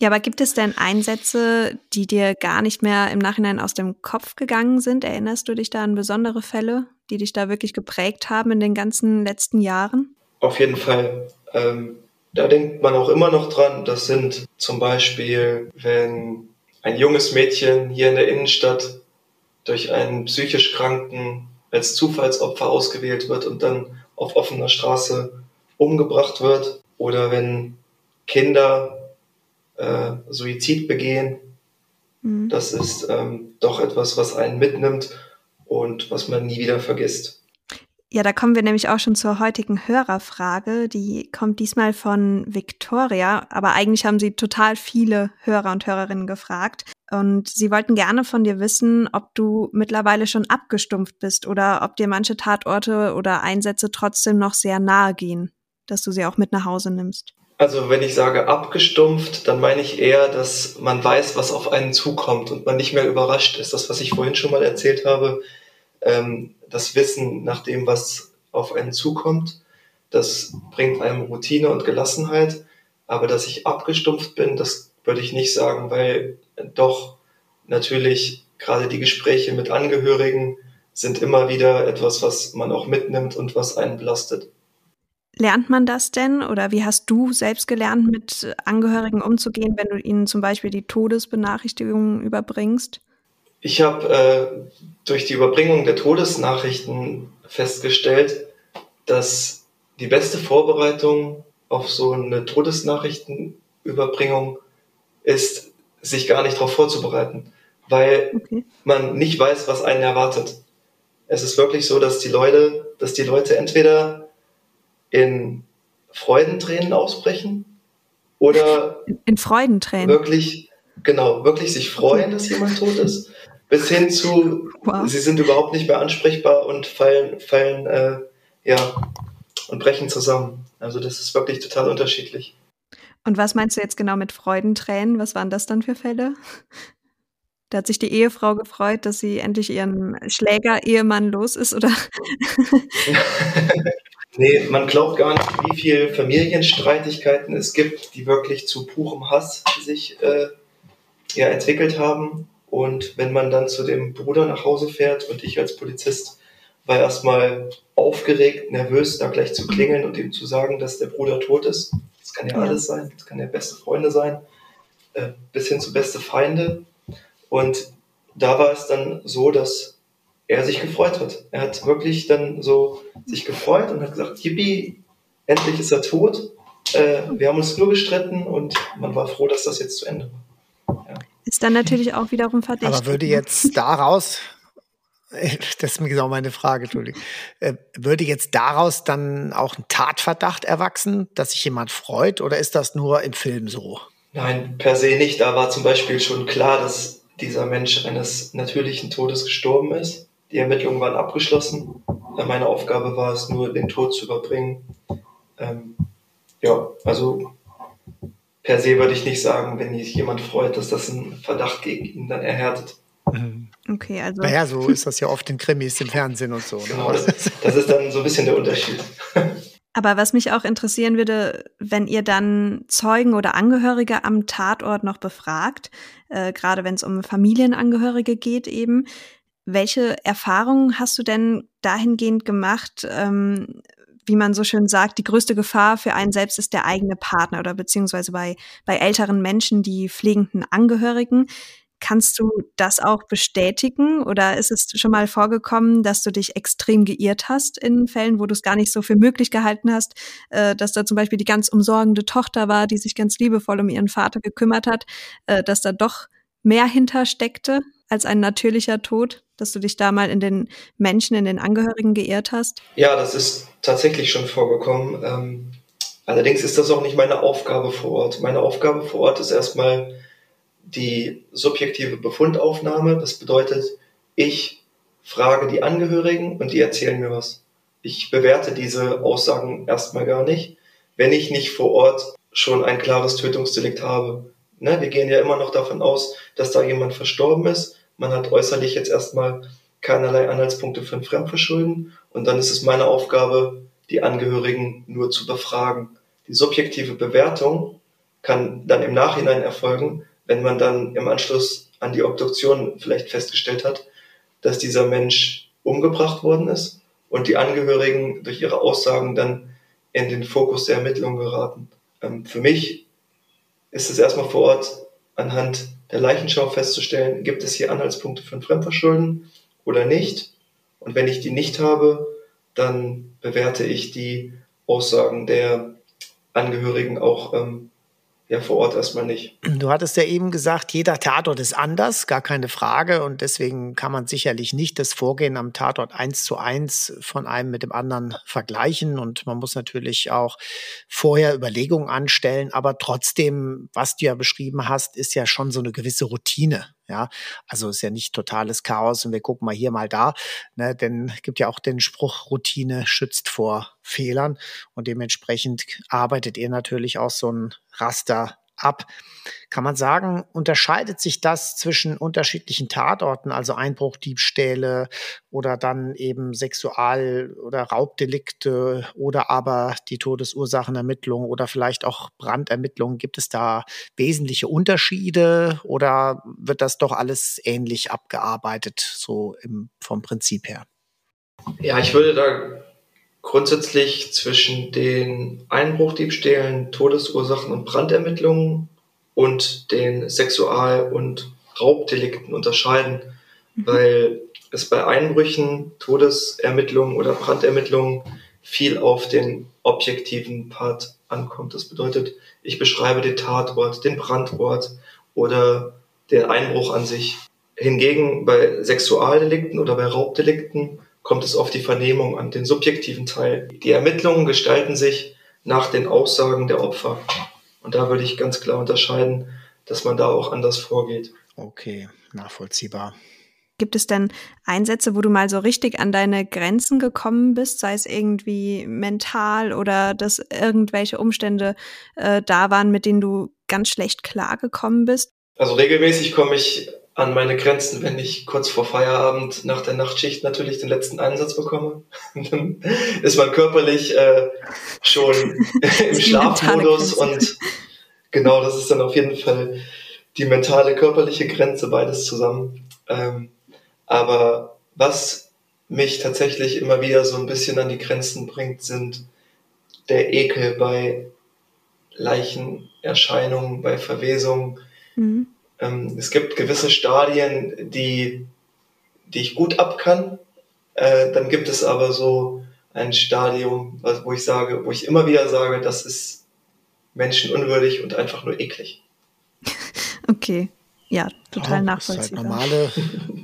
Speaker 1: Ja, aber gibt es denn Einsätze, die dir gar nicht mehr im Nachhinein aus dem Kopf gegangen sind? Erinnerst du dich da an besondere Fälle, die dich da wirklich geprägt haben in den ganzen letzten Jahren?
Speaker 3: Auf jeden Fall. Ähm, da denkt man auch immer noch dran. Das sind zum Beispiel, wenn ein junges Mädchen hier in der Innenstadt durch einen psychisch Kranken als Zufallsopfer ausgewählt wird und dann auf offener Straße umgebracht wird. Oder wenn Kinder äh, Suizid begehen. Mhm. Das ist ähm, doch etwas, was einen mitnimmt und was man nie wieder vergisst.
Speaker 1: Ja, da kommen wir nämlich auch schon zur heutigen Hörerfrage. Die kommt diesmal von Victoria, aber eigentlich haben sie total viele Hörer und Hörerinnen gefragt. Und sie wollten gerne von dir wissen, ob du mittlerweile schon abgestumpft bist oder ob dir manche Tatorte oder Einsätze trotzdem noch sehr nahe gehen, dass du sie auch mit nach Hause nimmst.
Speaker 3: Also wenn ich sage abgestumpft, dann meine ich eher, dass man weiß, was auf einen zukommt und man nicht mehr überrascht ist. Das, was ich vorhin schon mal erzählt habe, ähm, das Wissen nach dem, was auf einen zukommt, das bringt einem Routine und Gelassenheit. Aber dass ich abgestumpft bin, das würde ich nicht sagen, weil doch natürlich gerade die Gespräche mit Angehörigen sind immer wieder etwas, was man auch mitnimmt und was einen belastet.
Speaker 1: Lernt man das denn oder wie hast du selbst gelernt, mit Angehörigen umzugehen, wenn du ihnen zum Beispiel die Todesbenachrichtigungen überbringst?
Speaker 3: Ich habe äh, durch die Überbringung der Todesnachrichten festgestellt, dass die beste Vorbereitung auf so eine Todesnachrichtenüberbringung ist, sich gar nicht darauf vorzubereiten, weil okay. man nicht weiß, was einen erwartet. Es ist wirklich so, dass die Leute, dass die Leute entweder in Freudentränen ausbrechen oder
Speaker 1: in Freudentränen
Speaker 3: wirklich genau wirklich sich freuen, dass jemand tot ist, bis hin zu wow. sie sind überhaupt nicht mehr ansprechbar und fallen fallen äh, ja und brechen zusammen. Also das ist wirklich total unterschiedlich.
Speaker 1: Und was meinst du jetzt genau mit Freudentränen? Was waren das dann für Fälle? Da hat sich die Ehefrau gefreut, dass sie endlich ihren Schläger-Ehemann los ist, oder?
Speaker 3: Nee, man glaubt gar nicht, wie viele Familienstreitigkeiten es gibt, die wirklich zu purem Hass sich äh, ja, entwickelt haben. Und wenn man dann zu dem Bruder nach Hause fährt und ich als Polizist war erstmal aufgeregt, nervös, da gleich zu klingeln und ihm zu sagen, dass der Bruder tot ist. Das kann ja, ja. alles sein, das kann ja beste Freunde sein, äh, bis hin zu beste Feinde. Und da war es dann so, dass er sich gefreut hat. Er hat wirklich dann so sich gefreut und hat gesagt, Yippie, endlich ist er tot. Äh, wir haben uns nur gestritten und man war froh, dass das jetzt zu Ende war.
Speaker 1: Ist dann natürlich auch wiederum verdächtig.
Speaker 2: Aber würde jetzt daraus, das ist mir genau meine Frage, Entschuldigung, äh, würde jetzt daraus dann auch ein Tatverdacht erwachsen, dass sich jemand freut oder ist das nur im Film so?
Speaker 3: Nein, per se nicht. Da war zum Beispiel schon klar, dass dieser Mensch eines natürlichen Todes gestorben ist. Die Ermittlungen waren abgeschlossen. Meine Aufgabe war es nur, den Tod zu überbringen. Ähm, ja, also per se würde ich nicht sagen, wenn sich jemand freut, dass das ein Verdacht gegen ihn dann erhärtet.
Speaker 1: Mhm. Okay, also.
Speaker 2: Naja, so ist das ja oft in Krimis im Fernsehen und so. Ne?
Speaker 3: Genau, das, das ist dann so ein bisschen der Unterschied.
Speaker 1: Aber was mich auch interessieren würde, wenn ihr dann Zeugen oder Angehörige am Tatort noch befragt, äh, gerade wenn es um Familienangehörige geht eben, welche Erfahrungen hast du denn dahingehend gemacht, ähm, wie man so schön sagt, die größte Gefahr für einen selbst ist der eigene Partner oder beziehungsweise bei, bei älteren Menschen die pflegenden Angehörigen. Kannst du das auch bestätigen oder ist es schon mal vorgekommen, dass du dich extrem geirrt hast in Fällen, wo du es gar nicht so für möglich gehalten hast, äh, dass da zum Beispiel die ganz umsorgende Tochter war, die sich ganz liebevoll um ihren Vater gekümmert hat, äh, dass da doch mehr hintersteckte als ein natürlicher Tod? dass du dich da mal in den Menschen, in den Angehörigen geehrt hast?
Speaker 3: Ja, das ist tatsächlich schon vorgekommen. Ähm, allerdings ist das auch nicht meine Aufgabe vor Ort. Meine Aufgabe vor Ort ist erstmal die subjektive Befundaufnahme. Das bedeutet, ich frage die Angehörigen und die erzählen mir was. Ich bewerte diese Aussagen erstmal gar nicht, wenn ich nicht vor Ort schon ein klares Tötungsdelikt habe. Ne? Wir gehen ja immer noch davon aus, dass da jemand verstorben ist. Man hat äußerlich jetzt erstmal keinerlei Anhaltspunkte für ein Fremdverschulden. Und dann ist es meine Aufgabe, die Angehörigen nur zu befragen. Die subjektive Bewertung kann dann im Nachhinein erfolgen, wenn man dann im Anschluss an die Obduktion vielleicht festgestellt hat, dass dieser Mensch umgebracht worden ist und die Angehörigen durch ihre Aussagen dann in den Fokus der Ermittlungen geraten. Ähm, für mich ist es erstmal vor Ort anhand der Leichenschau festzustellen, gibt es hier Anhaltspunkte ein Fremdverschulden oder nicht. Und wenn ich die nicht habe, dann bewerte ich die Aussagen der Angehörigen auch ähm, ja vor Ort erstmal nicht.
Speaker 2: Du hattest ja eben gesagt, jeder Tatort ist anders, gar keine Frage. Und deswegen kann man sicherlich nicht das Vorgehen am Tatort eins zu eins von einem mit dem anderen vergleichen. Und man muss natürlich auch vorher Überlegungen anstellen. Aber trotzdem, was du ja beschrieben hast, ist ja schon so eine gewisse Routine. Ja, also ist ja nicht totales Chaos und wir gucken mal hier mal da, ne, denn gibt ja auch den Spruch, Routine schützt vor Fehlern. Und dementsprechend arbeitet ihr natürlich auch so ein Raster ab. Kann man sagen, unterscheidet sich das zwischen unterschiedlichen Tatorten, also Einbruchdiebstähle oder dann eben Sexual- oder Raubdelikte oder aber die Todesursachenermittlung oder vielleicht auch Brandermittlungen? Gibt es da wesentliche Unterschiede oder wird das doch alles ähnlich abgearbeitet, so im, vom Prinzip her?
Speaker 3: Ja, ich würde da grundsätzlich zwischen den Einbruchdiebstählen, Todesursachen und Brandermittlungen und den Sexual- und Raubdelikten unterscheiden, mhm. weil es bei Einbrüchen, Todesermittlungen oder Brandermittlungen viel auf den objektiven Part ankommt. Das bedeutet, ich beschreibe den Tatort, den Brandort oder den Einbruch an sich. Hingegen bei Sexualdelikten oder bei Raubdelikten kommt es auf die Vernehmung an, den subjektiven Teil. Die Ermittlungen gestalten sich nach den Aussagen der Opfer. Und da würde ich ganz klar unterscheiden, dass man da auch anders vorgeht.
Speaker 2: Okay, nachvollziehbar.
Speaker 1: Gibt es denn Einsätze, wo du mal so richtig an deine Grenzen gekommen bist, sei es irgendwie mental oder dass irgendwelche Umstände äh, da waren, mit denen du ganz schlecht klargekommen bist?
Speaker 3: Also regelmäßig komme ich an meine Grenzen, wenn ich kurz vor Feierabend nach der Nachtschicht natürlich den letzten Einsatz bekomme. Dann ist man körperlich äh, schon im Schlafmodus und genau, das ist dann auf jeden Fall die mentale, körperliche Grenze, beides zusammen. Ähm, aber was mich tatsächlich immer wieder so ein bisschen an die Grenzen bringt, sind der Ekel bei Leichenerscheinungen, bei Verwesungen. Mhm ähm, es gibt gewisse Stadien, die, die ich gut ab kann. Äh, dann gibt es aber so ein Stadium, wo ich sage, wo ich immer wieder sage, das ist menschenunwürdig und einfach nur eklig.
Speaker 1: Okay ja, total ja, nachvollziehbar.
Speaker 2: Das halt normale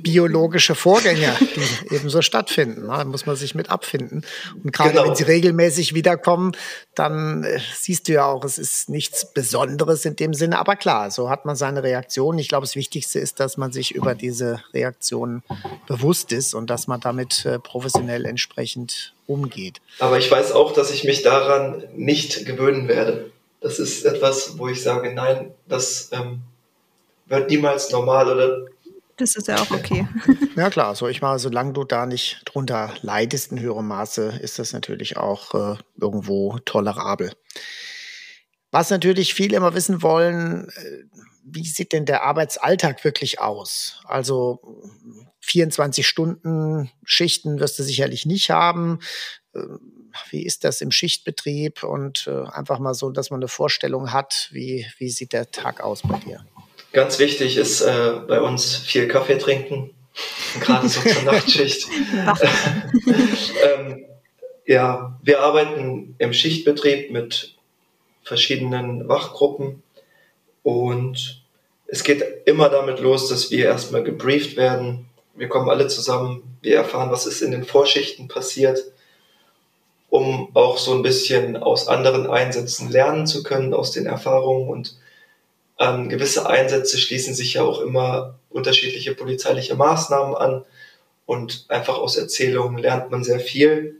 Speaker 2: biologische Vorgänge, die ebenso stattfinden. Da muss man sich mit abfinden. Und gerade genau. wenn sie regelmäßig wiederkommen, dann äh, siehst du ja auch, es ist nichts Besonderes in dem Sinne. Aber klar, so hat man seine Reaktion. Ich glaube, das Wichtigste ist, dass man sich über diese Reaktion bewusst ist und dass man damit äh, professionell entsprechend umgeht.
Speaker 3: Aber ich weiß auch, dass ich mich daran nicht gewöhnen werde. Das ist etwas, wo ich sage, nein, das ähm, wird niemals normal oder
Speaker 1: das ist ja auch okay.
Speaker 2: ja klar, so ich mal, solange du da nicht drunter leidest in höherem Maße, ist das natürlich auch äh, irgendwo tolerabel. Was natürlich viele immer wissen wollen, äh, wie sieht denn der Arbeitsalltag wirklich aus? Also 24 Stunden Schichten wirst du sicherlich nicht haben. Äh, wie ist das im Schichtbetrieb? Und äh, einfach mal so, dass man eine Vorstellung hat, wie, wie sieht der Tag aus bei dir?
Speaker 3: Ganz wichtig ist äh, bei uns viel Kaffee trinken, gerade so zur Nachtschicht. ähm, ja, wir arbeiten im Schichtbetrieb mit verschiedenen Wachgruppen und es geht immer damit los, dass wir erstmal gebrieft werden. Wir kommen alle zusammen, wir erfahren, was ist in den Vorschichten passiert, um auch so ein bisschen aus anderen Einsätzen lernen zu können, aus den Erfahrungen und ähm, gewisse Einsätze schließen sich ja auch immer unterschiedliche polizeiliche Maßnahmen an und einfach aus Erzählungen lernt man sehr viel.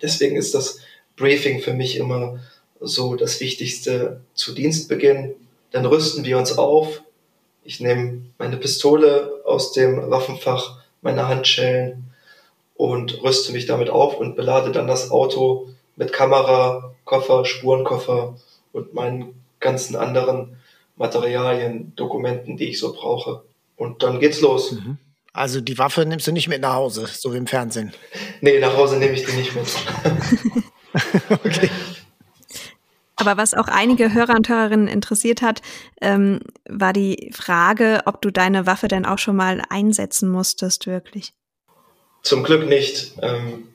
Speaker 3: Deswegen ist das Briefing für mich immer so das Wichtigste zu Dienstbeginn. Dann rüsten wir uns auf. Ich nehme meine Pistole aus dem Waffenfach, meine Handschellen und rüste mich damit auf und belade dann das Auto mit Kamera, Koffer, Spurenkoffer und meinen ganzen anderen Materialien, Dokumenten, die ich so brauche. Und dann geht's los. Mhm.
Speaker 2: Also die Waffe nimmst du nicht mit nach Hause, so wie im Fernsehen.
Speaker 3: Nee, nach Hause nehme ich die nicht mit.
Speaker 1: okay. Aber was auch einige Hörer und Hörerinnen interessiert hat, ähm, war die Frage, ob du deine Waffe denn auch schon mal einsetzen musstest, wirklich.
Speaker 3: Zum Glück nicht. Ähm,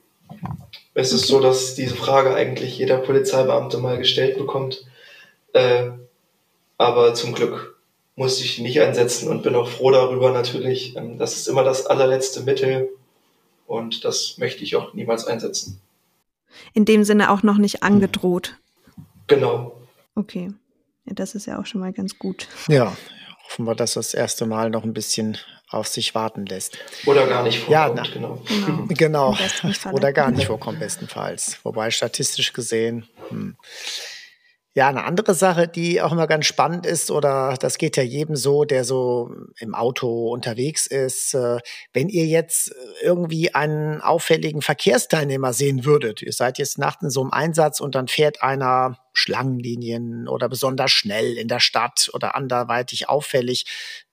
Speaker 3: es ist so, dass diese Frage eigentlich jeder Polizeibeamte mal gestellt bekommt. Äh, aber zum Glück musste ich nicht einsetzen und bin auch froh darüber natürlich. Ähm, das ist immer das allerletzte Mittel und das möchte ich auch niemals einsetzen.
Speaker 1: In dem Sinne auch noch nicht angedroht.
Speaker 3: Genau.
Speaker 1: Okay. Ja, das ist ja auch schon mal ganz gut.
Speaker 2: Ja, hoffen wir, dass das erste Mal noch ein bisschen auf sich warten lässt.
Speaker 3: Oder gar nicht vorkommt, ja, na, genau.
Speaker 2: Genau. genau. Oder gar nicht vorkommt, bestenfalls. Wobei statistisch gesehen. Hm. Ja, eine andere Sache, die auch immer ganz spannend ist, oder das geht ja jedem so, der so im Auto unterwegs ist, äh, wenn ihr jetzt irgendwie einen auffälligen Verkehrsteilnehmer sehen würdet, ihr seid jetzt nachts in so einem Einsatz und dann fährt einer Schlangenlinien oder besonders schnell in der Stadt oder anderweitig auffällig,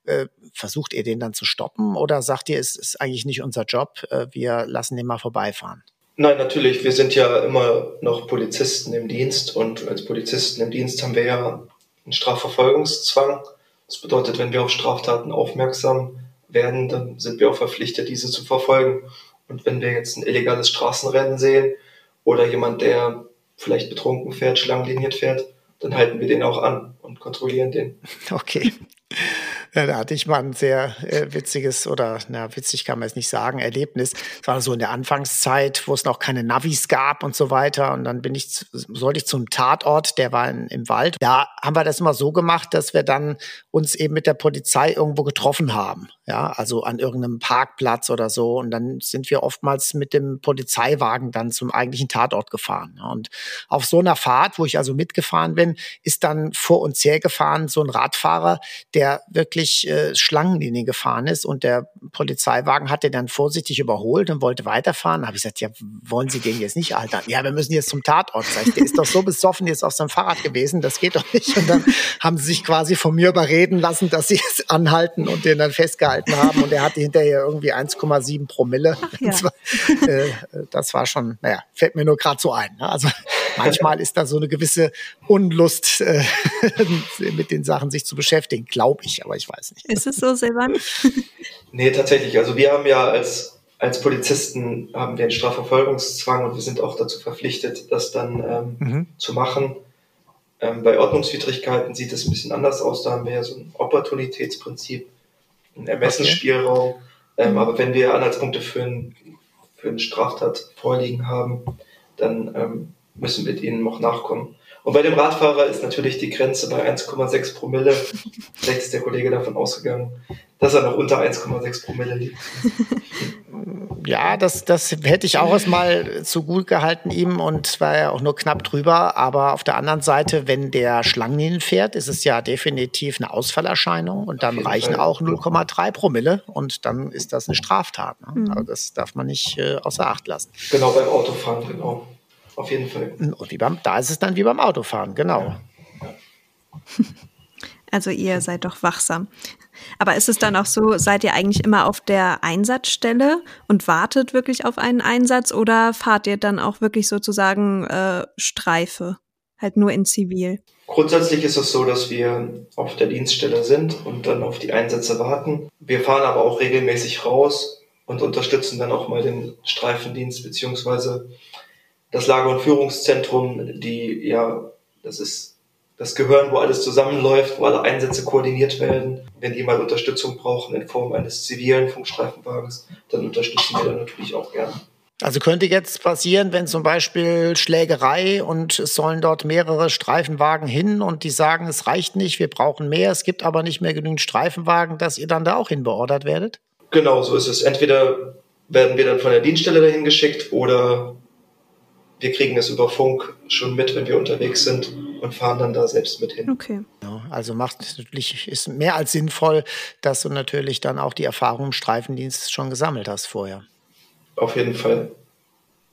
Speaker 2: äh, versucht ihr den dann zu stoppen oder sagt ihr, es ist eigentlich nicht unser Job, äh, wir lassen den mal vorbeifahren?
Speaker 3: Nein, natürlich. Wir sind ja immer noch Polizisten im Dienst und als Polizisten im Dienst haben wir ja einen Strafverfolgungszwang. Das bedeutet, wenn wir auf Straftaten aufmerksam werden, dann sind wir auch verpflichtet, diese zu verfolgen. Und wenn wir jetzt ein illegales Straßenrennen sehen oder jemand, der vielleicht betrunken fährt, Schlangenlinien fährt, dann halten wir den auch an und kontrollieren den.
Speaker 2: Okay. Ja, da hatte ich mal ein sehr äh, witziges oder, na, witzig kann man es nicht sagen, Erlebnis. Es war so in der Anfangszeit, wo es noch keine Navis gab und so weiter. Und dann bin ich, sollte ich zum Tatort, der war in, im Wald. Da haben wir das immer so gemacht, dass wir dann uns eben mit der Polizei irgendwo getroffen haben. Ja, also an irgendeinem Parkplatz oder so. Und dann sind wir oftmals mit dem Polizeiwagen dann zum eigentlichen Tatort gefahren. Und auf so einer Fahrt, wo ich also mitgefahren bin, ist dann vor uns hergefahren so ein Radfahrer, der wirklich äh, Schlangenlinie gefahren ist und der Polizeiwagen hat den dann vorsichtig überholt und wollte weiterfahren. Da habe ich gesagt, ja, wollen Sie den jetzt nicht altern? Ja, wir müssen jetzt zum Tatort. Sag ich, der ist doch so besoffen jetzt auf seinem Fahrrad gewesen, das geht doch nicht. Und dann haben sie sich quasi von mir überreden lassen, dass sie es anhalten und den dann festgehalten gehalten haben und er hatte hinterher irgendwie 1,7 Promille. Ja. Das, war, äh, das, war, schon, naja, fällt mir nur gerade so ein. Ne? Also manchmal ist da so eine gewisse Unlust, äh, mit den Sachen sich zu beschäftigen, glaube ich, aber ich weiß nicht.
Speaker 1: Ist es so, Silvan?
Speaker 3: nee, tatsächlich. Also wir haben ja als als Polizisten haben wir einen Strafverfolgungszwang und wir sind auch dazu verpflichtet, das dann ähm, mhm. zu machen. Ähm, bei Ordnungswidrigkeiten sieht es ein bisschen anders aus. Da haben wir ja so ein Opportunitätsprinzip einen Ermessensspielraum. Okay. Ähm, aber wenn wir Anhaltspunkte für, ein, für eine Straftat vorliegen haben, dann ähm, müssen wir denen noch nachkommen. Und bei dem Radfahrer ist natürlich die Grenze bei 1,6 Promille. Vielleicht ist der Kollege davon ausgegangen, dass er noch unter 1,6 Promille liegt.
Speaker 2: Ja, das, das hätte ich auch erstmal zu gut gehalten ihm und war ja auch nur knapp drüber. Aber auf der anderen Seite, wenn der Schlangenlinien fährt, ist es ja definitiv eine Ausfallerscheinung und dann reichen Fall. auch 0,3 Promille und dann ist das eine Straftat. Ne? Mhm. Also das darf man nicht äh, außer Acht lassen.
Speaker 3: Genau, beim Autofahren, genau. Auf jeden Fall.
Speaker 2: Und wie beim, da ist es dann wie beim Autofahren, genau. Ja.
Speaker 1: Also ihr seid doch wachsam. Aber ist es dann auch so, seid ihr eigentlich immer auf der Einsatzstelle und wartet wirklich auf einen Einsatz oder fahrt ihr dann auch wirklich sozusagen äh, Streife, halt nur in Zivil?
Speaker 3: Grundsätzlich ist es so, dass wir auf der Dienststelle sind und dann auf die Einsätze warten. Wir fahren aber auch regelmäßig raus und unterstützen dann auch mal den Streifendienst beziehungsweise das Lager- und Führungszentrum, die ja, das ist das Gehirn, wo alles zusammenläuft, wo alle Einsätze koordiniert werden. Wenn die mal Unterstützung brauchen in Form eines zivilen Funkstreifenwagens, dann unterstützen wir dann natürlich auch gerne.
Speaker 2: Also könnte jetzt passieren, wenn zum Beispiel Schlägerei und es sollen dort mehrere Streifenwagen hin und die sagen, es reicht nicht, wir brauchen mehr, es gibt aber nicht mehr genügend Streifenwagen, dass ihr dann da auch hinbeordert werdet?
Speaker 3: Genau, so ist es. Entweder werden wir dann von der Dienststelle dahin geschickt oder wir kriegen es über Funk schon mit, wenn wir unterwegs sind und fahren dann da selbst mit hin.
Speaker 1: Okay.
Speaker 2: Ja, also macht natürlich, ist mehr als sinnvoll, dass du natürlich dann auch die Erfahrung im Streifendienst schon gesammelt hast vorher.
Speaker 3: Auf jeden Fall.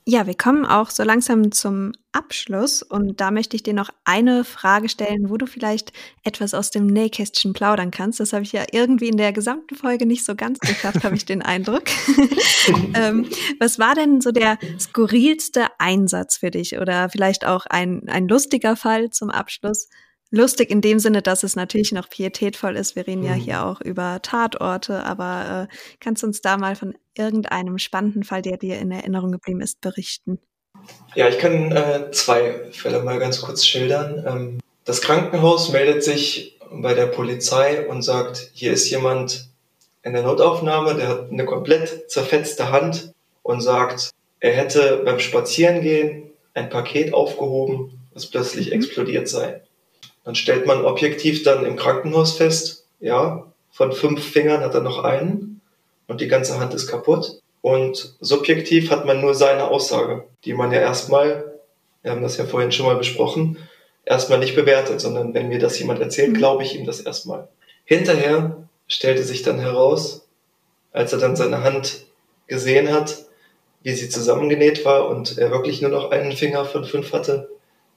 Speaker 1: Ja, wir kommen auch so langsam zum Abschluss und da möchte ich dir noch eine Frage stellen, wo du vielleicht etwas aus dem Nähkästchen plaudern kannst. Das habe ich ja irgendwie in der gesamten Folge nicht so ganz geschafft, habe ich den Eindruck. ähm, was war denn so der skurrilste Einsatz für dich oder vielleicht auch ein, ein lustiger Fall zum Abschluss? lustig in dem Sinne, dass es natürlich noch pietätvoll ist. Wir reden ja mhm. hier auch über Tatorte, aber äh, kannst du uns da mal von irgendeinem spannenden Fall, der dir in Erinnerung geblieben ist, berichten?
Speaker 3: Ja, ich kann äh, zwei Fälle mal ganz kurz schildern. Ähm, das Krankenhaus meldet sich bei der Polizei und sagt, hier ist jemand in der Notaufnahme, der hat eine komplett zerfetzte Hand und sagt, er hätte beim Spazierengehen ein Paket aufgehoben, das plötzlich mhm. explodiert sei. Dann stellt man objektiv dann im Krankenhaus fest, ja, von fünf Fingern hat er noch einen und die ganze Hand ist kaputt. Und subjektiv hat man nur seine Aussage, die man ja erstmal, wir haben das ja vorhin schon mal besprochen, erstmal nicht bewertet, sondern wenn mir das jemand erzählt, mhm. glaube ich ihm das erstmal. Hinterher stellte sich dann heraus, als er dann seine Hand gesehen hat, wie sie zusammengenäht war und er wirklich nur noch einen Finger von fünf hatte,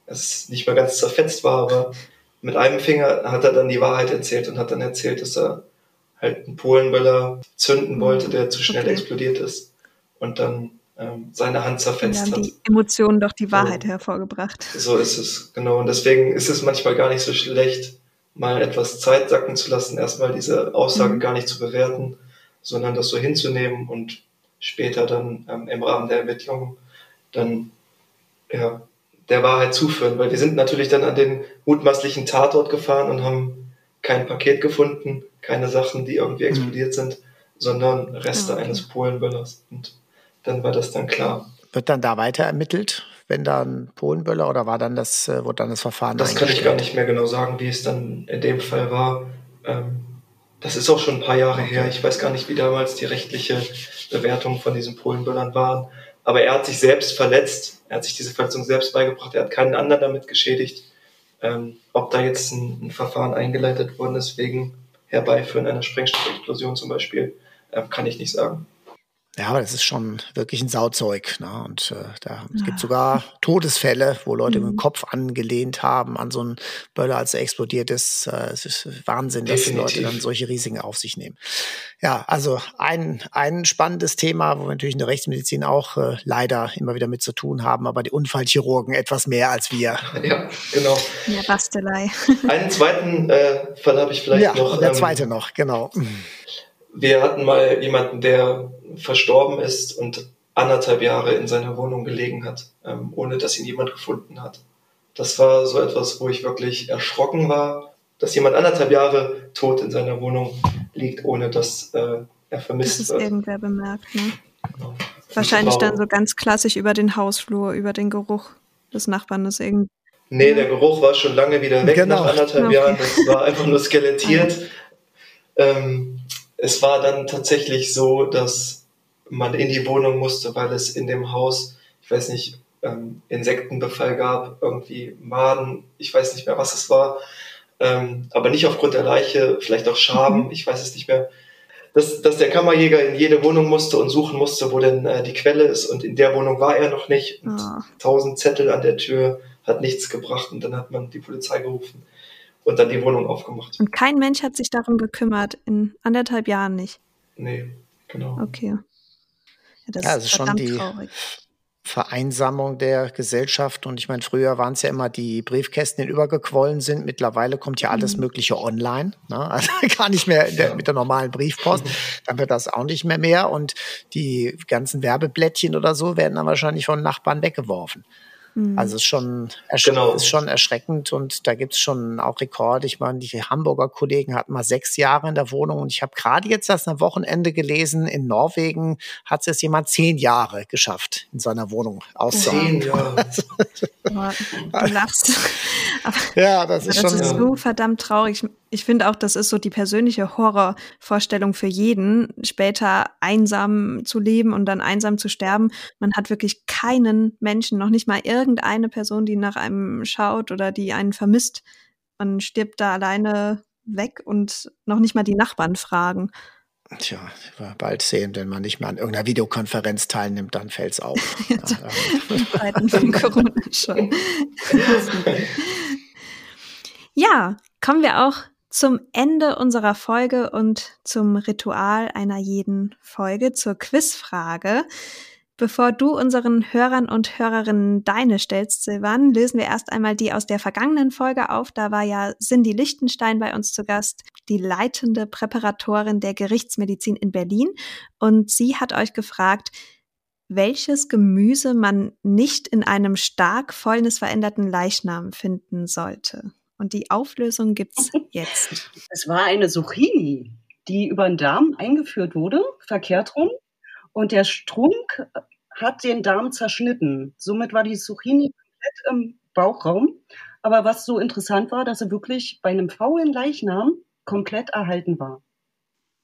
Speaker 3: es nicht mehr ganz zerfetzt war, aber mit einem Finger hat er dann die Wahrheit erzählt und hat dann erzählt, dass er halt einen Polenböller zünden wollte, der zu schnell okay. explodiert ist und dann ähm, seine Hand zerfetzt
Speaker 1: hat. die Emotionen doch die Wahrheit so, hervorgebracht.
Speaker 3: So ist es, genau. Und deswegen ist es manchmal gar nicht so schlecht, mal etwas Zeit sacken zu lassen, erstmal diese Aussage mhm. gar nicht zu bewerten, sondern das so hinzunehmen und später dann ähm, im Rahmen der Ermittlungen dann ja, der Wahrheit zuführen, weil wir sind natürlich dann an den mutmaßlichen Tatort gefahren und haben kein Paket gefunden, keine Sachen, die irgendwie mhm. explodiert mhm. sind, sondern Reste okay. eines Polenböllers. Und dann war das dann klar.
Speaker 2: Wird dann da weiter ermittelt, wenn da ein Polenböller oder war dann das, äh, wurde dann das Verfahren
Speaker 3: Das kann ich gar nicht mehr genau sagen, wie es dann in dem Fall war. Ähm, das ist auch schon ein paar Jahre her. Ich weiß gar nicht, wie damals die rechtliche Bewertung von diesen Polenböllern waren. Aber er hat sich selbst verletzt. Er hat sich diese Verletzung selbst beigebracht. Er hat keinen anderen damit geschädigt. Ähm, ob da jetzt ein, ein, Verfahren eingeleitet worden ist wegen Herbeiführen einer Sprengstoffexplosion zum Beispiel, äh, kann ich nicht sagen.
Speaker 2: Ja, aber das ist schon wirklich ein Sauzeug. Ne? Und äh, da ja. gibt sogar Todesfälle, wo Leute mhm. mit dem Kopf angelehnt haben an so einen Böller, als er explodiert ist. Äh, es ist Wahnsinn, Definitiv. dass Leute dann solche Risiken auf sich nehmen. Ja, also ein, ein spannendes Thema, wo wir natürlich in der Rechtsmedizin auch äh, leider immer wieder mit zu tun haben, aber die Unfallchirurgen etwas mehr als wir.
Speaker 3: Ja, genau.
Speaker 1: Ja, Bastelei.
Speaker 3: Einen zweiten äh, Fall habe ich vielleicht ja, noch.
Speaker 2: Der ähm, zweite noch, genau.
Speaker 3: Wir hatten mal jemanden, der verstorben ist und anderthalb Jahre in seiner Wohnung gelegen hat, ähm, ohne dass ihn jemand gefunden hat. Das war so etwas, wo ich wirklich erschrocken war, dass jemand anderthalb Jahre tot in seiner Wohnung liegt, ohne dass äh, er vermisst
Speaker 1: das
Speaker 3: wird.
Speaker 1: Das irgendwer bemerkt, ne? Genau. Wahrscheinlich dann so ganz klassisch über den Hausflur, über den Geruch des Nachbarn. Das irgendwie
Speaker 3: Nee, der Geruch war schon lange wieder weg genau. nach anderthalb okay. Jahren. Das war einfach nur skelettiert. ähm, es war dann tatsächlich so, dass man in die Wohnung musste, weil es in dem Haus, ich weiß nicht, ähm, Insektenbefall gab, irgendwie Maden, ich weiß nicht mehr, was es war, ähm, aber nicht aufgrund der Leiche, vielleicht auch Schaben, mhm. ich weiß es nicht mehr. Dass, dass der Kammerjäger in jede Wohnung musste und suchen musste, wo denn äh, die Quelle ist und in der Wohnung war er noch nicht. Und oh. tausend Zettel an der Tür hat nichts gebracht und dann hat man die Polizei gerufen und dann die Wohnung aufgemacht.
Speaker 1: Und kein Mensch hat sich darum gekümmert, in anderthalb Jahren nicht.
Speaker 3: Nee, genau.
Speaker 1: Okay. Ja,
Speaker 2: das ja, ist schon die traurig. Vereinsamung der Gesellschaft. Und ich meine, früher waren es ja immer die Briefkästen, die übergequollen sind. Mittlerweile kommt ja alles mhm. Mögliche online. Ne? Also gar nicht mehr der, mit der normalen Briefpost. Dann wird das auch nicht mehr mehr. Und die ganzen Werbeblättchen oder so werden dann wahrscheinlich von Nachbarn weggeworfen. Mhm. Also ist schon, genau. ist schon erschreckend und da gibt es schon auch Rekorde. Ich meine, die Hamburger Kollegen hatten mal sechs Jahre in der Wohnung und ich habe gerade jetzt das am Wochenende gelesen, in Norwegen hat es jetzt jemand zehn Jahre geschafft, in seiner Wohnung auszuhalten. Zehn Jahre.
Speaker 1: du lachst.
Speaker 2: ja, das ist schon.
Speaker 1: Das ist so verdammt traurig. Ich finde auch, das ist so die persönliche Horrorvorstellung für jeden, später einsam zu leben und dann einsam zu sterben. Man hat wirklich keinen Menschen, noch nicht mal irgendeine Person, die nach einem schaut oder die einen vermisst. Man stirbt da alleine weg und noch nicht mal die Nachbarn fragen.
Speaker 2: Tja, bald sehen, wenn man nicht mehr an irgendeiner Videokonferenz teilnimmt, dann fällt es auf. ja,
Speaker 1: Zeiten von Corona schon. ja, kommen wir auch zum Ende unserer Folge und zum Ritual einer jeden Folge, zur Quizfrage. Bevor du unseren Hörern und Hörerinnen deine stellst, Silvan, lösen wir erst einmal die aus der vergangenen Folge auf. Da war ja Cindy Lichtenstein bei uns zu Gast, die leitende Präparatorin der Gerichtsmedizin in Berlin. Und sie hat euch gefragt, welches Gemüse man nicht in einem stark fäulnisveränderten Leichnam finden sollte. Und die Auflösung gibt's jetzt.
Speaker 4: Es war eine Zucchini, die über den Darm eingeführt wurde, verkehrt rum. Und der Strunk hat den Darm zerschnitten. Somit war die Zucchini komplett im Bauchraum. Aber was so interessant war, dass sie wirklich bei einem faulen Leichnam komplett erhalten war.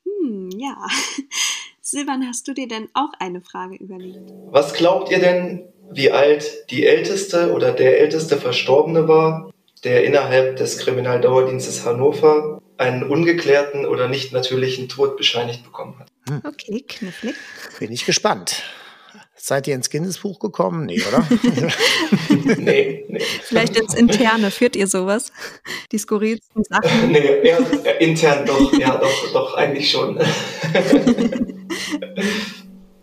Speaker 1: Hm, ja. Silvan, hast du dir denn auch eine Frage überlegt?
Speaker 3: Was glaubt ihr denn, wie alt die älteste oder der älteste Verstorbene war, der innerhalb des Kriminaldauerdienstes Hannover einen ungeklärten oder nicht natürlichen Tod bescheinigt bekommen hat.
Speaker 1: Hm. Okay, knifflig.
Speaker 2: Bin ich gespannt. Seid ihr ins Guinness-Buch gekommen? Nee, oder?
Speaker 3: nee, nee.
Speaker 1: Vielleicht ins Interne, führt ihr sowas? Die skurrilsten Sachen?
Speaker 3: nee, ja, intern doch, ja, doch, doch, eigentlich schon.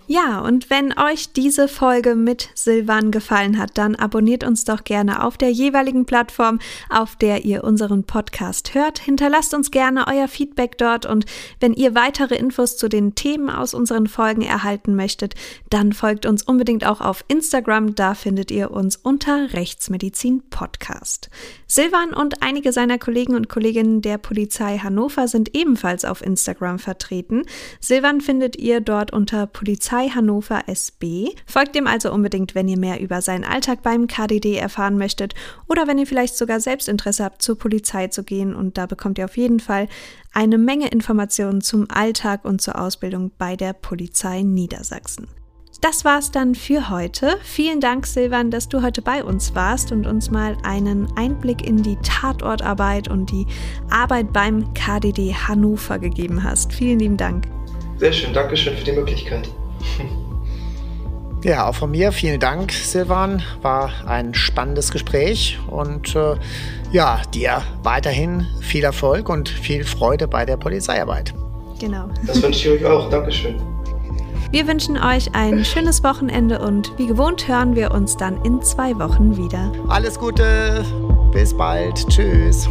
Speaker 1: Ja, und wenn euch diese Folge mit Silvan gefallen hat, dann abonniert uns doch gerne auf der jeweiligen Plattform, auf der ihr unseren Podcast hört. Hinterlasst uns gerne euer Feedback dort und wenn ihr weitere Infos zu den Themen aus unseren Folgen erhalten möchtet, dann folgt uns unbedingt auch auf Instagram, da findet ihr uns unter Rechtsmedizin Podcast. Silvan und einige seiner Kollegen und Kolleginnen der Polizei Hannover sind ebenfalls auf Instagram vertreten. Silvan findet ihr dort unter Polizei Polizei Hannover SB. Folgt ihm also unbedingt, wenn ihr mehr über seinen Alltag beim KDD erfahren möchtet oder wenn ihr vielleicht sogar selbst Interesse habt, zur Polizei zu gehen und da bekommt ihr auf jeden Fall eine Menge Informationen zum Alltag und zur Ausbildung bei der Polizei Niedersachsen. Das war's dann für heute. Vielen Dank, Silvan, dass du heute bei uns warst und uns mal einen Einblick in die Tatortarbeit und die Arbeit beim KDD Hannover gegeben hast. Vielen lieben Dank.
Speaker 3: Sehr schön, Dankeschön für die Möglichkeit.
Speaker 2: Ja, auch von mir vielen Dank, Silvan. War ein spannendes Gespräch und äh, ja, dir weiterhin viel Erfolg und viel Freude bei der Polizeiarbeit.
Speaker 1: Genau.
Speaker 3: Das wünsche ich euch auch. Dankeschön.
Speaker 1: Wir wünschen euch ein schönes Wochenende und wie gewohnt hören wir uns dann in zwei Wochen wieder.
Speaker 2: Alles Gute, bis bald, tschüss.